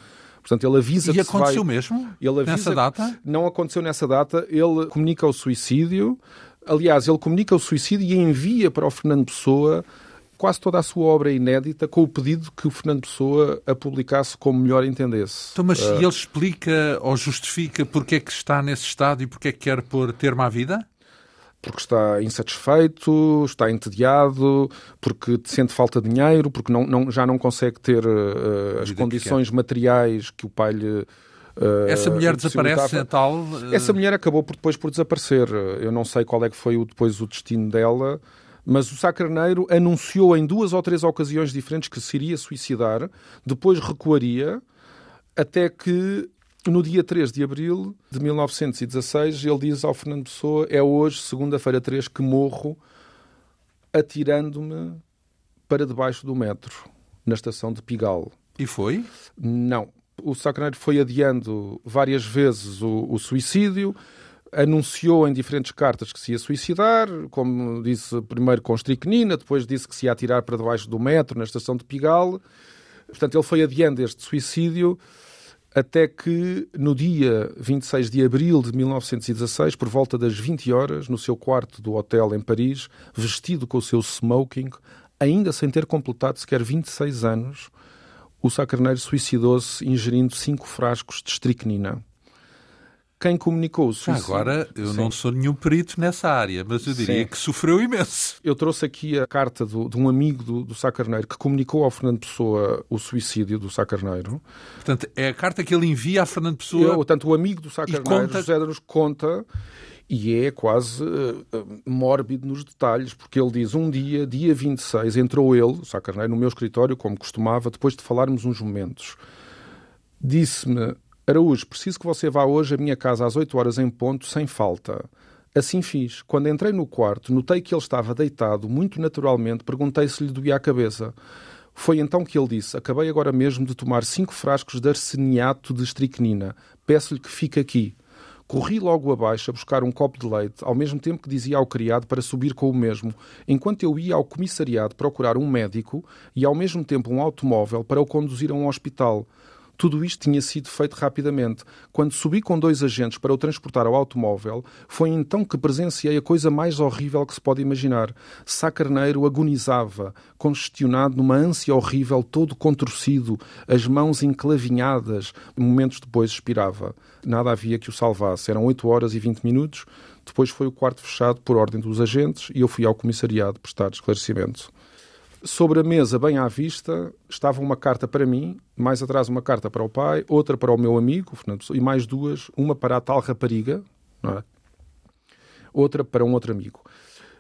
Portanto, ele avisa e que aconteceu vai... mesmo? Ele nessa data? Não aconteceu nessa data. Ele comunica o suicídio. Aliás, ele comunica o suicídio e envia para o Fernando Pessoa quase toda a sua obra inédita com o pedido que o Fernando Pessoa a publicasse como melhor entendesse. Então, mas uh... ele explica ou justifica porque é que está nesse estado e porque é que quer pôr termo à vida? porque está insatisfeito, está entediado, porque sente falta de dinheiro, porque não, não, já não consegue ter uh, as condições que materiais que o pai lhe. Uh, Essa mulher desaparece é tal? Uh... Essa mulher acabou por, depois por desaparecer. Eu não sei qual é que foi o, depois o destino dela. Mas o Sá Carneiro anunciou em duas ou três ocasiões diferentes que se iria suicidar, depois recuaria, até que no dia 3 de abril de 1916 ele diz ao Fernando Pessoa: É hoje, segunda-feira 3, que morro atirando-me para debaixo do metro, na estação de Pigal. E foi? Não. O Sá Carneiro foi adiando várias vezes o, o suicídio anunciou em diferentes cartas que se ia suicidar, como disse primeiro com estricnina, depois disse que se ia atirar para debaixo do metro na estação de Pigalle. Portanto, ele foi adiando este suicídio até que no dia 26 de abril de 1916, por volta das 20 horas, no seu quarto do hotel em Paris, vestido com o seu smoking, ainda sem ter completado sequer 26 anos, o Sacarneiro suicidou-se ingerindo cinco frascos de estricnina quem comunicou o suicídio. Agora, eu Sim. não sou nenhum perito nessa área, mas eu diria Sim. que sofreu imenso. Eu trouxe aqui a carta do, de um amigo do, do Sá Carneiro que comunicou ao Fernando Pessoa o suicídio do Sá Carneiro. Portanto, é a carta que ele envia a Fernando Pessoa. Eu, portanto, o amigo do Sá Carneiro, conta... José nos conta e é quase uh, mórbido nos detalhes, porque ele diz: um dia, dia 26, entrou ele, o Sá Carneiro, no meu escritório, como costumava, depois de falarmos uns momentos. Disse-me Araújo, preciso que você vá hoje à minha casa às 8 horas em ponto, sem falta. Assim fiz. Quando entrei no quarto, notei que ele estava deitado, muito naturalmente, perguntei se lhe doía a cabeça. Foi então que ele disse: Acabei agora mesmo de tomar cinco frascos de arseniato de estricnina. Peço-lhe que fique aqui. Corri logo abaixo a buscar um copo de leite, ao mesmo tempo que dizia ao criado para subir com o mesmo, enquanto eu ia ao comissariado procurar um médico e ao mesmo tempo um automóvel para o conduzir a um hospital. Tudo isto tinha sido feito rapidamente. Quando subi com dois agentes para o transportar ao automóvel, foi então que presenciei a coisa mais horrível que se pode imaginar. Sá Carneiro agonizava, congestionado numa ânsia horrível, todo contorcido, as mãos enclavinhadas. Momentos depois expirava. Nada havia que o salvasse. Eram 8 horas e 20 minutos. Depois foi o quarto fechado por ordem dos agentes e eu fui ao comissariado prestar esclarecimento. Sobre a mesa, bem à vista, estava uma carta para mim, mais atrás uma carta para o pai, outra para o meu amigo, Fernando Pessoa, e mais duas, uma para a tal rapariga, é? outra para um outro amigo.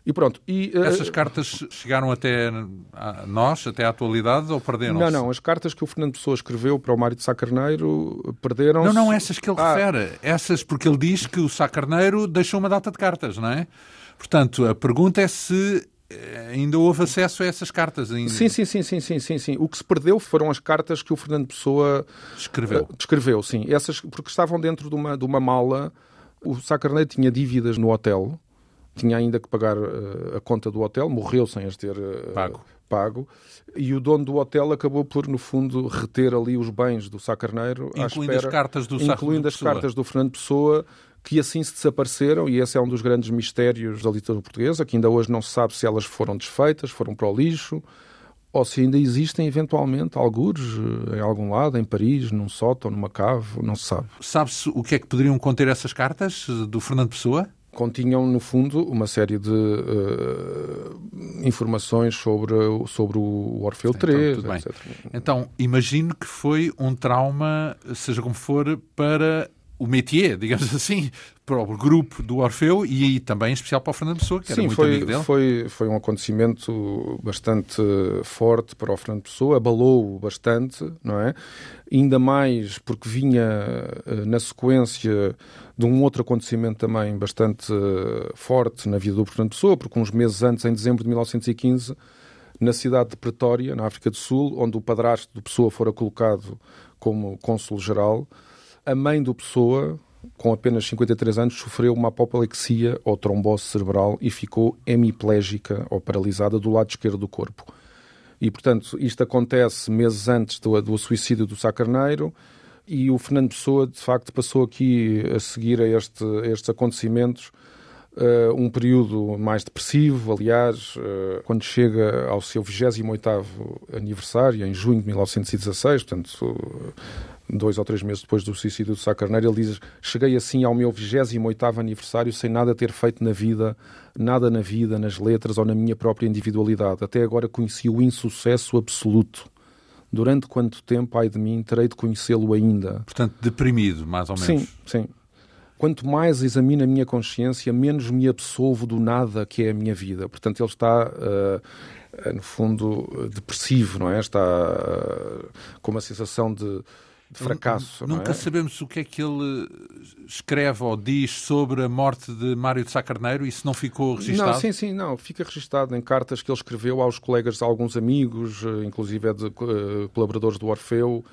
E pronto. E, uh, Essas cartas chegaram até a nós, até à atualidade, ou perderam-se? Não, não. As cartas que o Fernando Pessoa escreveu para o Mário de Sá Carneiro perderam-se. Não, não, essas que ele ah. refere. Essas porque ele diz que o Sá Carneiro deixou uma data de cartas, não é? Portanto, a pergunta é se eh, ainda houve acesso a essas cartas. Ainda. Sim, sim, sim, sim, sim, sim, sim. O que se perdeu foram as cartas que o Fernando Pessoa escreveu. Uh, escreveu, sim. Essas, porque estavam dentro de uma, de uma mala. O Sacarneiro tinha dívidas no hotel, tinha ainda que pagar uh, a conta do hotel, morreu sem as ter uh, pago. pago. E o dono do hotel acabou por, no fundo, reter ali os bens do Sacarneiro. Incluindo espera, as cartas do Incluindo as cartas do Fernando Pessoa que assim se desapareceram, e esse é um dos grandes mistérios da literatura portuguesa, que ainda hoje não se sabe se elas foram desfeitas, foram para o lixo, ou se ainda existem eventualmente algures eh, em algum lado, em Paris, num sótão, numa cave, não se sabe. Sabe-se o que é que poderiam conter essas cartas eh, do Fernando Pessoa? Continham, no fundo, uma série de uh, informações sobre, sobre o Orfeu então, 3, etc. Então, imagino que foi um trauma, seja como for, para o métier, [LAUGHS] digamos assim, para o grupo do Orfeu e aí também em especial para o Fernando Pessoa, que Sim, era muito foi, amigo dele. Foi, foi um acontecimento bastante forte para o Fernando Pessoa, abalou-o bastante, não é? Ainda mais porque vinha eh, na sequência de um outro acontecimento também bastante forte na vida do Fernando Pessoa, porque uns meses antes, em dezembro de 1915, na cidade de Pretória, na África do Sul, onde o padrasto do Pessoa fora colocado como cônsul-geral, a mãe do Pessoa, com apenas 53 anos, sofreu uma apoplexia ou trombose cerebral e ficou hemiplégica ou paralisada do lado esquerdo do corpo. E, portanto, isto acontece meses antes do, do suicídio do Sacarneiro e o Fernando Pessoa, de facto, passou aqui a seguir a, este, a estes acontecimentos Uh, um período mais depressivo, aliás, uh, quando chega ao seu 28º aniversário, em junho de 1916, portanto, dois ou três meses depois do suicídio do Sá Carneiro, ele diz: Cheguei assim ao meu 28 aniversário sem nada ter feito na vida, nada na vida, nas letras ou na minha própria individualidade. Até agora conheci o insucesso absoluto. Durante quanto tempo, ai de mim, terei de conhecê-lo ainda? Portanto, deprimido, mais ou menos. Sim, sim. Quanto mais examino a minha consciência, menos me absolvo do nada que é a minha vida. Portanto, ele está. Uh, no fundo, depressivo, não é? Está uh, com uma sensação de, de fracasso. Nunca é? sabemos o que é que ele escreve ou diz sobre a morte de Mário de Sá Carneiro. Isso não ficou registado? Não, sim, sim, não. Fica registado em cartas que ele escreveu aos colegas, a alguns amigos, eh, inclusive é de uh, colaboradores do Orfeu.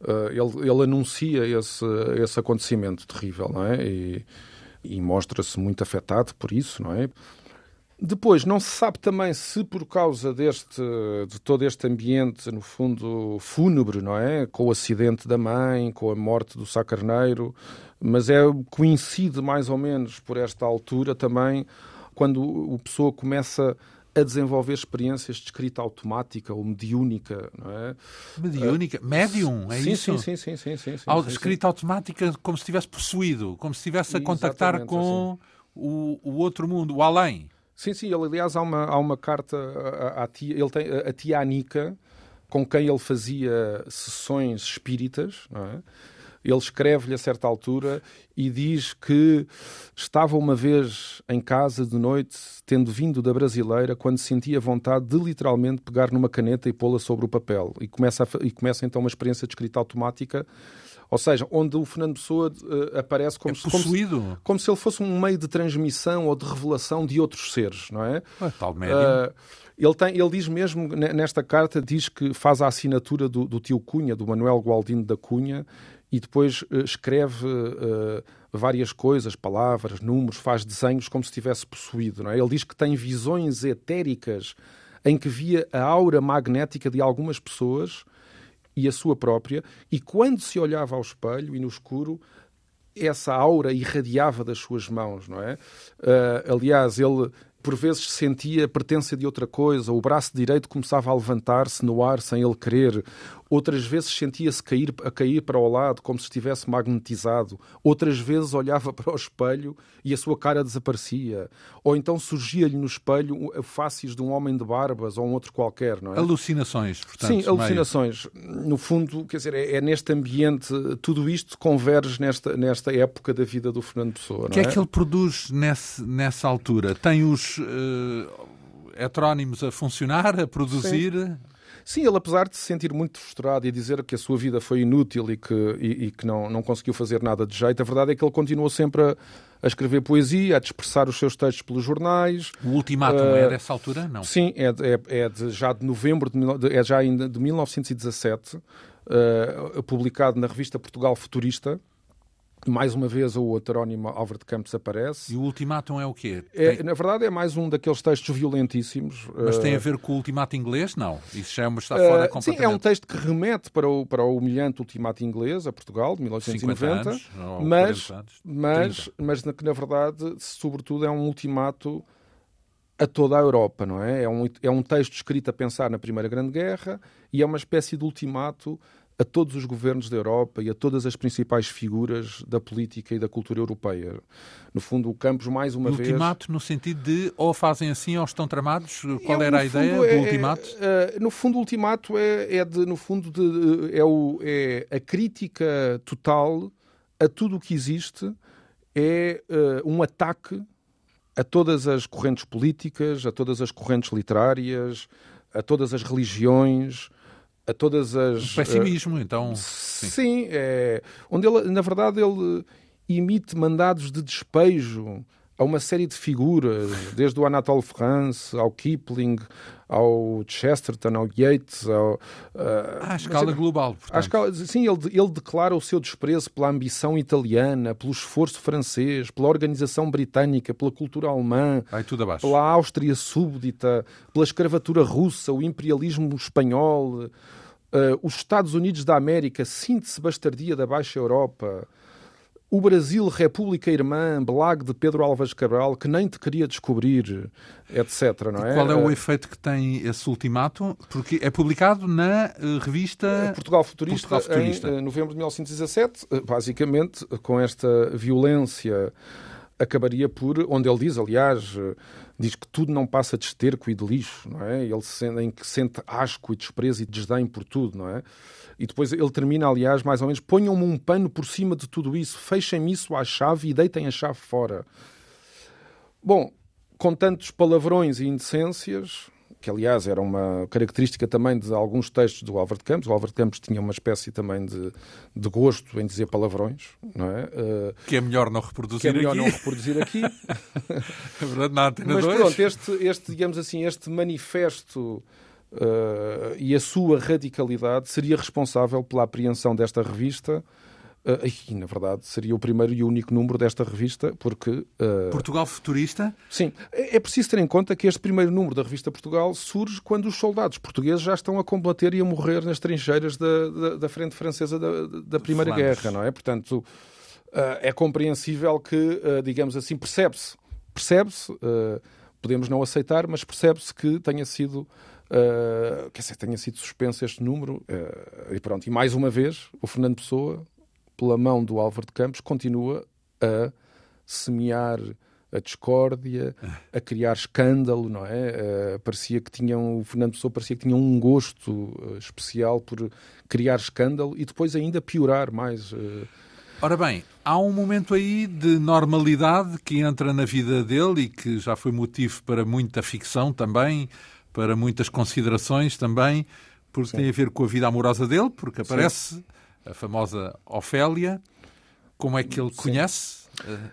Uh, ele, ele, anuncia esse, esse acontecimento terrível, não é? E, e mostra-se muito afetado por isso, não é? Depois, não se sabe também se por causa deste, de todo este ambiente, no fundo, fúnebre, não é? Com o acidente da mãe, com a morte do sacarneiro, mas é, coincide mais ou menos por esta altura também, quando o pessoa começa a desenvolver experiências de escrita automática ou mediúnica, não é? Mediúnica? Médium, é sim, isso? Sim, sim, sim, sim, sim, sim, sim Escrita sim. automática como se estivesse possuído, como se estivesse a contactar com assim. o, o outro mundo, o além. Sim, sim, ele, aliás, há uma, há uma carta à, tia, ele tem, a tia Anica, com quem ele fazia sessões espíritas, não é? Ele escreve-lhe a certa altura e diz que estava uma vez em casa de noite, tendo vindo da brasileira, quando sentia vontade de literalmente pegar numa caneta e pô-la sobre o papel. E começa, a, e começa então uma experiência de escrita automática ou seja, onde o Fernando Pessoa uh, aparece como, é se, como, como, se, ele fosse um meio de transmissão ou de revelação de outros seres, não é? é tal médium. Uh, ele, tem, ele diz mesmo, nesta carta, diz que faz a assinatura do, do tio Cunha, do Manuel Gualdino da Cunha, e depois uh, escreve várias coisas, palavras, números, faz desenhos como se estivesse possuído. Não é? Ele diz que tem visões etéricas em que via a aura magnética de algumas pessoas e a sua própria, e quando se olhava ao espelho e no escuro, essa aura irradiava das suas mãos, não é? Uh, aliás, ele por vezes sentia a pertença de outra coisa, o braço direito começava a levantar-se no ar sem ele querer, outras vezes sentia-se cair, a cair para o lado como se estivesse magnetizado, outras vezes olhava [LAUGHS] para o espelho e a sua cara desaparecia, ou então surgia-lhe no espelho a faces de um homem de barbas ou um outro qualquer, não é? Alucinações, portanto. Sim, alucinações. Meio... No fundo, quer dizer, é, é, neste ambiente, tudo isto converge nesta, nesta época da vida do Fernando Pessoa, O que é? é? que ele produz nesse, nessa altura? Tem os uh, heterónimos a funcionar, a produzir? Sim. Sim, ele apesar de se sentir muito frustrado e dizer que a sua vida foi inútil e que, e, e que não, não conseguiu fazer nada de jeito, a verdade é que ele continuou sempre a, a escrever poesia, a dispersar os seus textos pelos jornais. O ultimátum uh, é dessa altura? Não. Sim, é, é, é de, já de novembro, de, é já ainda de 1917, uh, publicado na revista Portugal Futurista. Mais uma vez o heterónimo Álvaro de Campos aparece. E o ultimátum é o quê? É, tem... Na verdade é mais um daqueles textos violentíssimos. Mas tem a eh, ver com o ultimato inglês? Não. Isso já é uma está fora uh, completamente. Sim, é um texto que remete para o, para o humilhante ultimato inglês, a Portugal, de 1890. Anos, mas, mas, mas que na verdade, sobretudo, é um ultimato a toda a Europa, não é? É um, é um texto escrito a pensar na Primeira Grande Guerra e é uma espécie de ultimato a todos os governos da Europa e a todas as principais figuras da política e da cultura europeia. No fundo, o Campos, mais uma vez. Ultimato no sentido de ou fazem assim ou estão tramados? Qual é, era a ideia é, do ultimato? É, é, no fundo, o ultimato é, é de, no fundo, de, é, o, é a crítica total a tudo o que existe, é uh, um ataque a todas as correntes políticas, a todas as correntes literárias, a todas as religiões a todas as. O pessimismo, uh, então. Sim, sim é, onde ele, na verdade, ele emite mandados de despejo a uma série de figuras, desde o Anatole France ao Kipling, ao Chesterton, ao Yeats, ao, uh, à escala global. À escala, sim, ele, ele declara o seu desprezo pela ambição italiana, pelo esforço francês, pela organização britânica, pela cultura alemã, pela Áustria súbdita, pela escravatura russa, o imperialismo espanhol, uh, os Estados Unidos da América, síntese bastardia da Baixa Europa o Brasil, República Irmã, Belag de Pedro Alves Cabral, que nem te queria descobrir, etc. Não é? E qual é o efeito que tem esse ultimato? Porque é publicado na uh, revista eh, Portugal Futurista, Portugal Futurista, em uh, novembro de 1917. Uh, basicamente, com esta violência, acabaria por, onde ele diz, aliás, diz que tudo não passa de esterco e de lixo, não é? Ele sente, em que sente asco e desprezo e desdém por tudo, não é? E depois ele termina, aliás, mais ou menos: ponham-me um pano por cima de tudo isso, fechem-me isso à chave e deitem a chave fora. Bom, com tantos palavrões e indecências, que aliás era uma característica também de alguns textos do Álvaro de Campos. O Álvaro de Campos tinha uma espécie também de, de gosto em dizer palavrões, não é? Uh, que é melhor não reproduzir aqui. Que é melhor aqui. não reproduzir aqui. [LAUGHS] é verdade, na Antena Mas 2. pronto, este, este, digamos assim, este manifesto Uh, e a sua radicalidade seria responsável pela apreensão desta revista. Uh, e, na verdade, seria o primeiro e único número desta revista, porque. Uh... Portugal Futurista? Sim. É, é preciso ter em conta que este primeiro número da revista Portugal surge quando os soldados portugueses já estão a combater e a morrer nas trincheiras da, da, da frente francesa da, da Primeira. Guerra, não é? Portanto, é compreensível que, digamos assim, percebe-se. Percebe-se, podemos não aceitar, mas percebe-se que tenha sido Uh, quer dizer, tenha sido suspenso este número. Uh, e pronto, e mais uma vez, o Fernando Pessoa, pela mão do Álvaro de Campos, continua a semear a discórdia, a criar escândalo, não é? Uh, parecia que tinham, o Fernando Pessoa parecia que tinha um gosto uh, especial por criar escândalo e depois ainda piorar mais. Uh... Ora bem, há um momento aí de normalidade que entra na vida dele e que já foi motivo para muita ficção também, para muitas considerações também, porque Sim. tem a ver com a vida amorosa dele, porque aparece Sim. a famosa Ofélia. Como é que ele Sim. conhece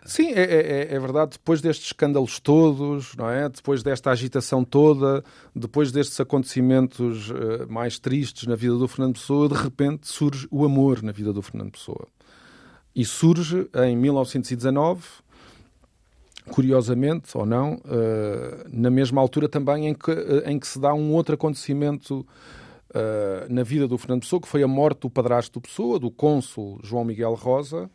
Sim, é, é, é, verdade. Depois destes escândalos todos, não é? Depois desta agitação toda, depois destes acontecimentos uh, mais tristes na vida do Fernando Pessoa, de repente surge o amor na vida do Fernando Pessoa. E surge em 1919, curiosamente ou não, uh, na mesma altura também em que, uh, em que se dá um outro acontecimento na vida do Fernando Pessoa, que foi a morte do padrasto do Pessoa, do cônsul João Miguel Rosa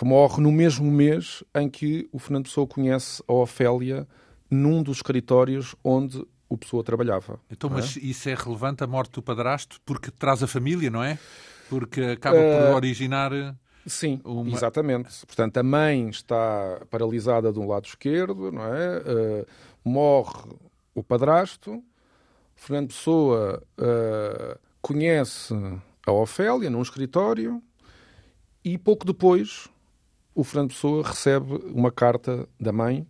que morre no mesmo mês em que o Fernando Pessoa conhece a Ofélia num dos escritórios onde o Pessoa trabalhava. Então, é? mas isso é relevante, a morte do padrasto, porque traz a família, não é? Porque acaba por uh... originar... Sim, uma... exatamente. Portanto, a mãe está paralisada de um lado esquerdo, não é? Uh, morre o padrasto. Fernando Pessoa uh, conhece a Ofélia num escritório e pouco depois o Fernando Pessoa recebe uma carta da mãe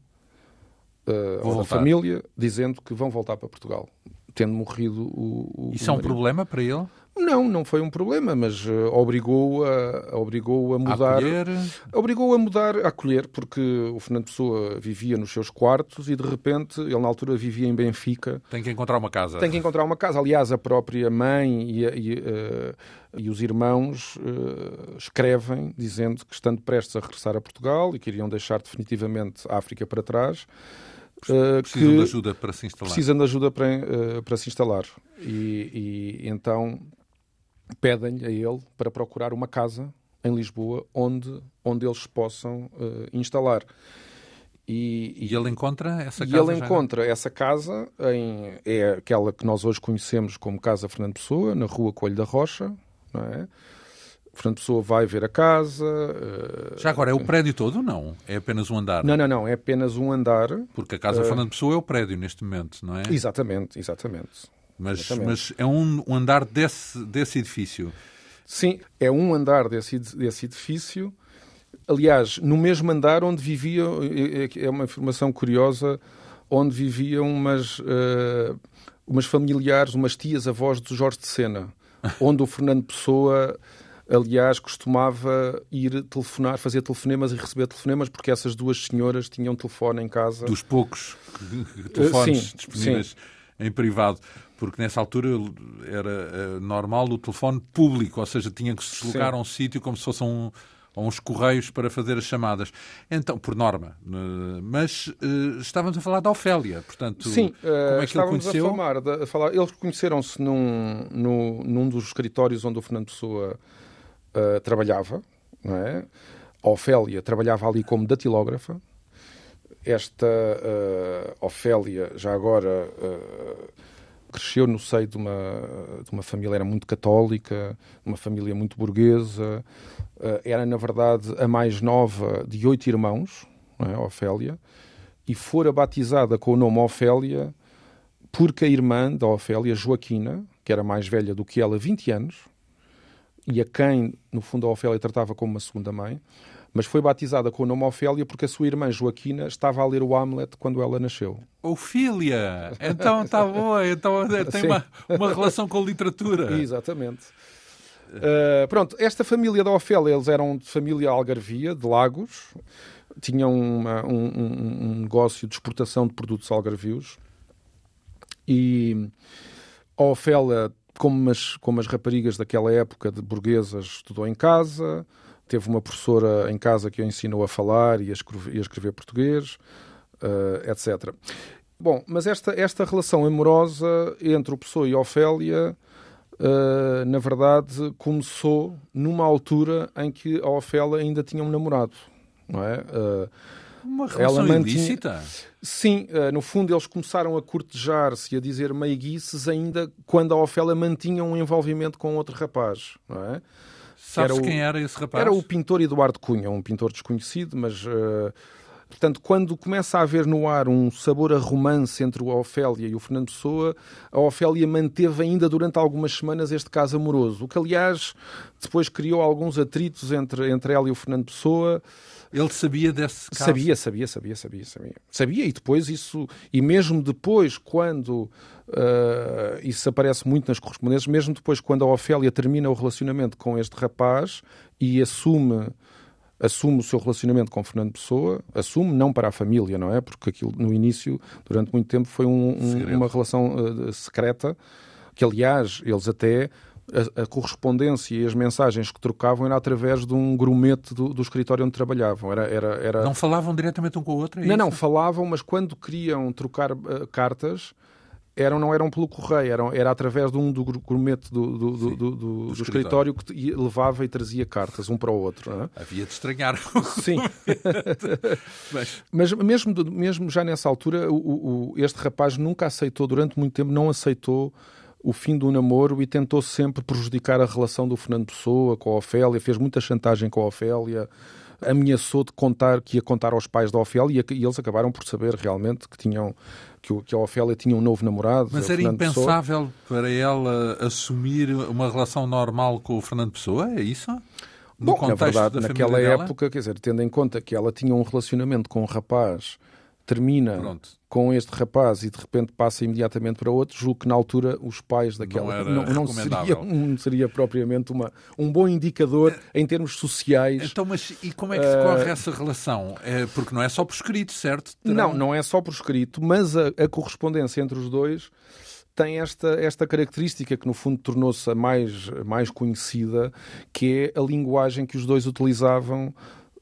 uh, ou da família dizendo que vão voltar para Portugal, tendo morrido o. o Isso o é um problema para ele? Não, não foi um problema, mas uh, obrigou a obrigou a mudar, a acolher. obrigou a mudar, a acolher, porque o Fernando Pessoa vivia nos seus quartos e de repente ele na altura vivia em Benfica. Tem que encontrar uma casa. Tem que encontrar uma casa. Aliás, a própria mãe e, e, uh, e os irmãos uh, escrevem dizendo que estando prestes a regressar a Portugal e que iriam deixar definitivamente a África para trás. Precisam de ajuda para se instalar. Precisam de ajuda para, para se instalar. E, e então pedem-lhe a ele para procurar uma casa em Lisboa onde, onde eles possam uh, instalar. E, e, ele encontra essa casa? E ele encontra essa casa, em, é aquela que nós hoje conhecemos como Casa Fernando Pessoa, na rua Coelho da Rocha, não é? Fernando Pessoa vai ver a casa. Uh... Já agora, é o prédio todo? Não. É apenas um andar? Não, não, não. É apenas um andar. Porque a Casa uh... Fernando Pessoa é o prédio neste momento, não é? Exatamente, exatamente. Mas, mas é um, um, andar desse, desse edifício. Sim, é um andar desse, desse edifício. Aliás, no mesmo andar onde vivia, é, uma informação curiosa, onde viviam umas, uh, umas familiares, umas tias-avós do Jorge de Sena, [LAUGHS] onde o Fernando Pessoa aliás, costumava ir telefonar, fazer telefonemas e receber telefonemas, porque essas duas senhoras tinham telefone em casa. Dos poucos [LAUGHS] telefones uh, sim, disponíveis sim. em privado porque nessa altura era uh, normal o telefone público, ou seja, tinha que se deslocar Sim. a um sítio como se fosse um, a uns correios para fazer as chamadas. Então, por norma. Uh, mas uh, estávamos a falar da Ofélia, portanto, Sim, como é que ele conheceu? A falar, a falar, eles conheceram-se num, num, num, dos escritórios onde o Fernando Pessoa trabalhava, não é? A Ofélia trabalhava ali como datilógrafa. Esta Ofélia, já agora cresceu no seio de uma, de uma família, era muito católica, uma família muito burguesa, uh, era, na verdade, a mais nova de oito irmãos, é? Ofélia, e fora batizada com o nome Ofélia porque a irmã da Ofélia, Joaquina, que era mais velha do que ela, 20 anos, e a quem, no fundo, a Ofélia tratava como uma segunda mãe, mas foi batizada com o nome Ofélia porque a sua irmã Joaquina estava a ler o Hamlet quando ela nasceu. Ofília! Então está boa, então [LAUGHS] tem uma, uma relação com literatura. [LAUGHS] Exatamente. Uh, pronto, esta família da Ofélia, eles eram de família algarvia, de Lagos, tinham uma, um, um, um, negócio de exportação de produtos algarvios e a Ofélia, como as, como as raparigas daquela época de burguesas, estudou em casa, teve uma professora em casa que a ensinou a falar e a escrever, e a escrever português, uh, eh, etc. Bom, mas esta, esta relação amorosa entre o Pessoa e a Ofélia, uh, na verdade, começou numa altura em que a Ofélia ainda tinha um namorado, não é? Uh, uma relação ela mantinha... ilícita? Sim, no fundo eles começaram a cortejar-se e a dizer meiguices ainda quando a Ofélia mantinha um envolvimento com outro rapaz, não é? Sabes era quem era esse rapaz? Era o pintor Eduardo Cunha, um pintor desconhecido, mas... Uh, portanto, quando começa a haver no ar um sabor a romance entre a Ofélia e o Fernando Pessoa, a Ofélia manteve ainda durante algumas semanas este caso amoroso, o que, aliás, depois criou alguns atritos entre, entre ela e o Fernando Pessoa. Ele sabia desse caso? Sabia, sabia, sabia, sabia, sabia. Sabia e depois isso, e mesmo depois, quando Uh, isso aparece muito nas correspondências, mesmo depois, quando a Ofélia termina o relacionamento com este rapaz e assume assume o seu relacionamento com Fernando Pessoa, assume não para a família, não é? Porque aquilo no início, durante muito tempo, foi um, um, uma relação uh, secreta, que aliás, eles até a, a, correspondência e as mensagens que trocavam era através de um grumete do, do escritório onde trabalhavam. Era, era, era... Não falavam diretamente um com o outro? É não, isso? não, falavam, mas quando queriam trocar uh, cartas, eram, não eram pelo correio, eram, era através de um do grumete do, do, do, do, do escritório. que levava e trazia cartas um para o outro. É? Havia de estranhar. [LAUGHS] Sim. mas... mas, mesmo, mesmo já nessa altura, o, o, este rapaz nunca aceitou, durante muito tempo, não aceitou o fim do namoro e tentou sempre prejudicar a relação do Fernando Pessoa com a Ofélia, fez muita chantagem com a Ofélia, ameaçou de contar que ia contar aos pais da Ofélia e eles acabaram por saber realmente que tinham que, a Ofélia tinha um novo namorado. Mas era Fernando impensável Pessoa. para ela assumir uma relação normal com o Fernando Pessoa? É isso? No Bom, na verdade, naquela época, quer dizer, tendo em conta que ela tinha um relacionamento com um rapaz termina Pronto. com este rapaz e de repente passa imediatamente para outro, julgo que na altura os pais daquela não, não, não seria, [LAUGHS] não seria propriamente uma, um bom indicador em termos sociais. Então, mas e como é que se corre uh... essa relação? É porque não é só por escrito, certo? Terão... Não, não é só por escrito, mas a, a correspondência entre os dois tem esta, esta característica que, no fundo, tornou-se a mais, mais conhecida, que é a linguagem que os dois utilizavam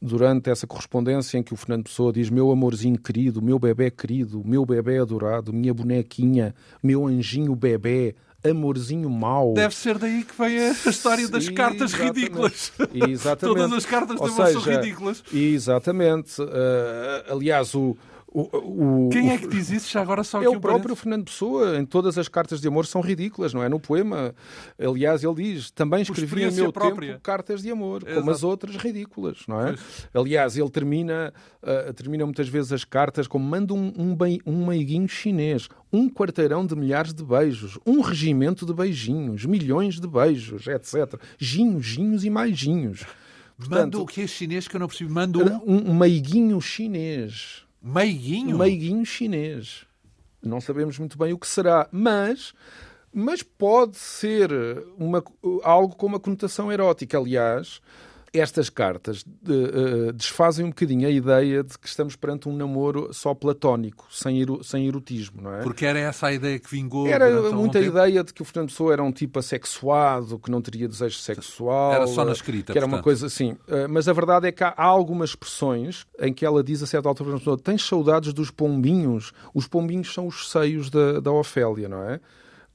durante essa correspondência em que o Fernando Pessoa diz meu amorzinho querido, meu bebê querido, meu bebê adorado, minha bonequinha, meu anjinho bebê, amorzinho mau. Deve ser daí que vem a história das Sim, cartas exatamente. ridículas. Exatamente. Todas as cartas de amor são ridículas. Exatamente. Uh, aliás, o, o, o, Quem é que diz isso já agora só É o próprio Fernando Pessoa. Em todas as cartas de amor são ridículas, não é? No poema, aliás, ele diz: também escrevi em meu própria. tempo cartas de amor, Exato. como as outras ridículas, não é? Pois. Aliás, ele termina, uh, termina muitas vezes as cartas como manda um, um, um meiguinho chinês, um quarteirão de milhares de beijos, um regimento de beijinhos, milhões de beijos, etc. Ginhos, ginhos e mais ginhos. Portanto, Manda o que é chinês que eu não percebi? Manda um... um meiguinho chinês. Meiguinho? Meiguinho chinês. Não sabemos muito bem o que será, mas mas pode ser uma, algo com uma conotação erótica. Aliás, estas cartas uh, desfazem um bocadinho a ideia de que estamos perante um namoro só platónico, sem, ero, sem erotismo, não é? Porque era essa a ideia que vingou. Era muita ideia de que o Fernando Pessoa era um tipo assexuado, que não teria desejo sexual. Era só na escrita. Que era portanto. uma coisa assim. Uh, mas a verdade é que há algumas expressões em que ela diz a certa altura: tens saudades dos pombinhos? Os pombinhos são os seios da, da Ofélia, não é?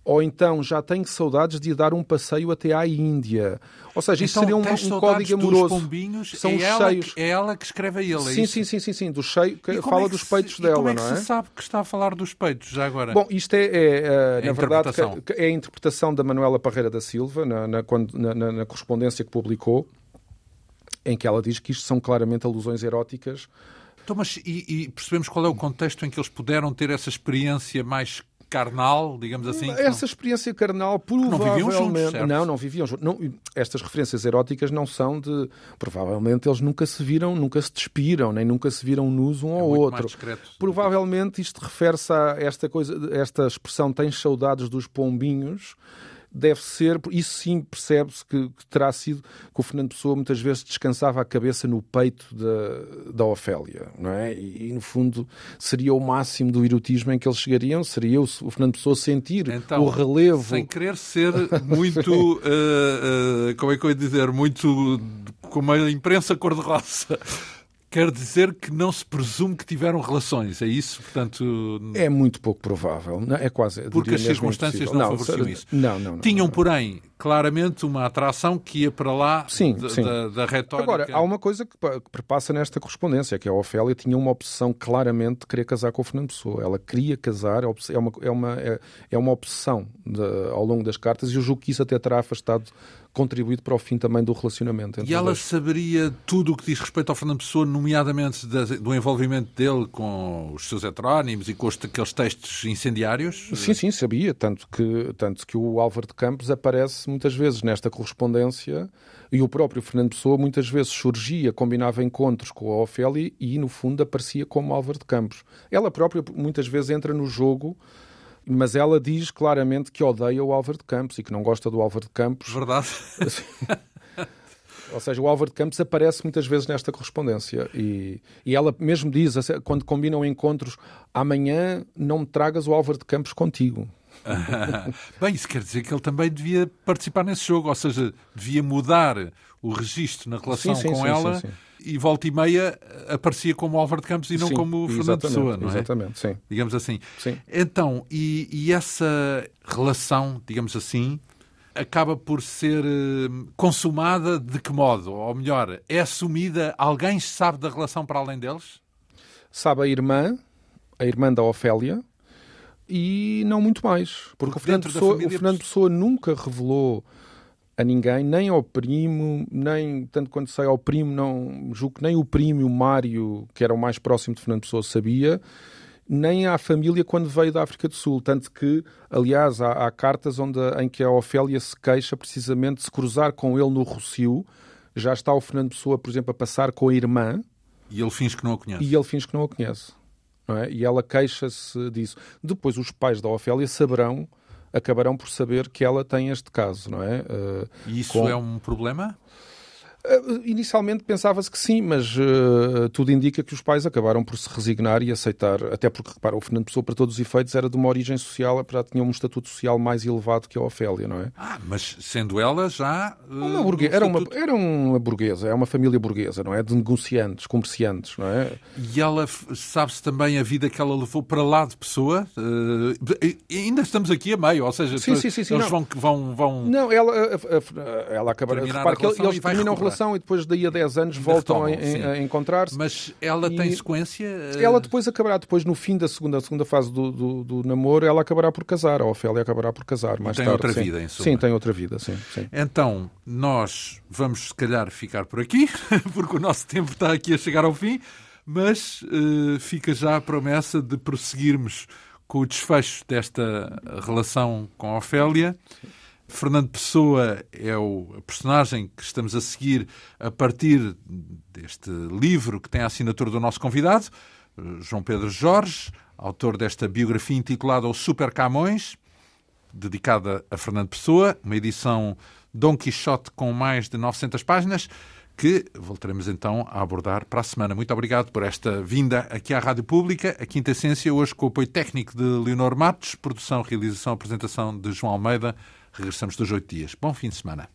Ou então já tenho saudades de dar um passeio até à Índia. Ou seja, isso então, seria um, um código amoroso. Pombinhos, São é os ela, cheios. É ela que escreve a ele, é sim, sim, sim, sim, sim, do cheio, que fala é que dos peitos se, dela, como é que não é? se sabe que está a falar dos peitos já agora? Bom, isto é, é, é, é na verdade, é a interpretação da Manuela Parreira da Silva na, na, na, na correspondência que publicou, em que ela diz que isto são claramente alusões eróticas. Então, mas e, e percebemos qual é o contexto em que eles puderam ter essa experiência mais carnal, digamos assim. Essa não... experiência carnal provavelmente. Não viviam juntos, não, não viviam juntos. Não, estas referências eróticas não são de. Provavelmente eles nunca se viram, nunca se despiram, nem nunca se viram nus um é ao outro. Provavelmente isto refere-se a esta coisa, esta expressão tens saudades dos pombinhos deve ser, isso sim percebe-se que, que, terá sido que o Fernando Pessoa muitas vezes descansava a cabeça no peito da, da Ofélia, não é? E, e, no fundo seria o máximo do erotismo em que eles chegariam, seria o, o Fernando Pessoa sentir então, o relevo. Sem querer ser muito, uh, [LAUGHS] uh, como é que eu ia dizer, muito como a imprensa cor-de-roça. Quer dizer que não se presume que tiveram relações, é isso? Portanto, é muito pouco provável, é quase. Porque as circunstâncias não, não favoreciam isso. Não, não, não, Tinham, porém, claramente uma atração que ia para lá sim, da, sim. Da, da retórica. Agora, há uma coisa que perpassa nesta correspondência, que a Ofélia tinha uma opção claramente de querer casar com o Fernando Pessoa. Ela queria casar, é uma, é uma, é, é uma opção de, ao longo das cartas, e eu julgo que isso até terá afastado contribuído para o fim também do relacionamento. e ela saberia tudo o que diz respeito ao Fernando Pessoa, nomeadamente do envolvimento dele com os seus heterónimos e com os, aqueles textos incendiários? Sim, sim, sabia. Tanto que, tanto que o Álvaro de Campos aparece muitas vezes nesta correspondência e o próprio Fernando Pessoa muitas vezes surgia, combinava encontros com a Ofélia e, no fundo, aparecia como Álvaro de Campos. Ela própria muitas vezes entra no jogo mas ela diz claramente que odeia o Álvaro de Campos e que não gosta do Álvaro de Campos. Verdade. Ou seja, o Álvaro de Campos aparece muitas vezes nesta correspondência e, e ela mesmo diz, quando combinam encontros, amanhã não me tragas o Álvaro de Campos contigo. [LAUGHS] Bem, isso quer dizer que ele também devia participar nesse jogo, ou seja, devia mudar o registro na relação sim, sim, com sim, ela e volta e meia aparecia como Álvaro de Campos e não como Fernando Pessoa, não é? Exatamente, sim. Digamos assim. Sim. Então, e, e essa relação, digamos assim, acaba por ser eh, consumada de que modo? Ou melhor, é assumida? Alguém sabe da relação para além deles? Sabe a irmã, a irmã da Ofélia, e não muito mais. Porque, Porque o, Fernando Pessoa, família... o Fernando Pessoa nunca revelou a ninguém, nem ao primo, nem, tanto quanto sei, ao primo, não julgo que nem o primo, o Mário, que era o mais próximo de Fernando Pessoa, sabia, nem à família quando veio da África do Sul. Tanto que, aliás, há, há cartas onde, em que a Ofélia se queixa precisamente de se cruzar com ele no Rocio. Já está o Fernando Pessoa, por exemplo, a passar com a irmã. E ele finge que não a conhece. E ele finge que não a conhece. Não é? E ela queixa-se disso. Depois, os pais da Ofélia saberão acabarão por saber que ela tem este caso, não é? Uh, e isso com... é um problema? Uh, inicialmente pensava-se que sim, mas uh, tudo indica que os pais acabaram por se resignar e aceitar, até porque, repara, o Fernando Pessoa, para todos os efeitos, era de uma origem social, apesar de tinha um estatuto social mais elevado que a Ofélia, não é? Ah, mas sendo ela já. Uh, uma burgue... era, uma, era uma burguesa, é uma família burguesa, não é? De negociantes, comerciantes, não é? E ela, sabe-se também a vida que ela levou para lá de pessoa? ainda estamos aqui a meio, ou seja, sim, sim, sim, sim, eles não. vão, vão. Não, ela, ela acabará. Repara que eles terminam relação relação e depois daí a 10 anos voltam a, a encontrar-se. Mas ela e tem sequência? Ela depois acabará, depois no fim da segunda, segunda fase do, do, do namoro, ela acabará por casar, a Ofélia acabará por casar mais tem tarde. outra sim. vida, em suma. Sim, tem outra vida, sim, sim. Então, nós vamos se calhar ficar por aqui, [LAUGHS] porque o nosso tempo está aqui a chegar ao fim, mas uh, fica já a promessa de prosseguirmos com o desfecho desta relação com a Ofélia. Fernando Pessoa é o personagem que estamos a seguir a partir deste livro que tem a assinatura do nosso convidado, João Pedro Jorge, autor desta biografia intitulada O Super Camões, dedicada a Fernando Pessoa, uma edição Dom Quixote com mais de 900 páginas, que voltaremos então a abordar para a semana. Muito obrigado por esta vinda aqui à Rádio Pública, a Quinta Essência, hoje com o apoio técnico de Leonor Matos, produção, realização, apresentação de João Almeida. Regressamos dos oito dias. Bom fim de semana.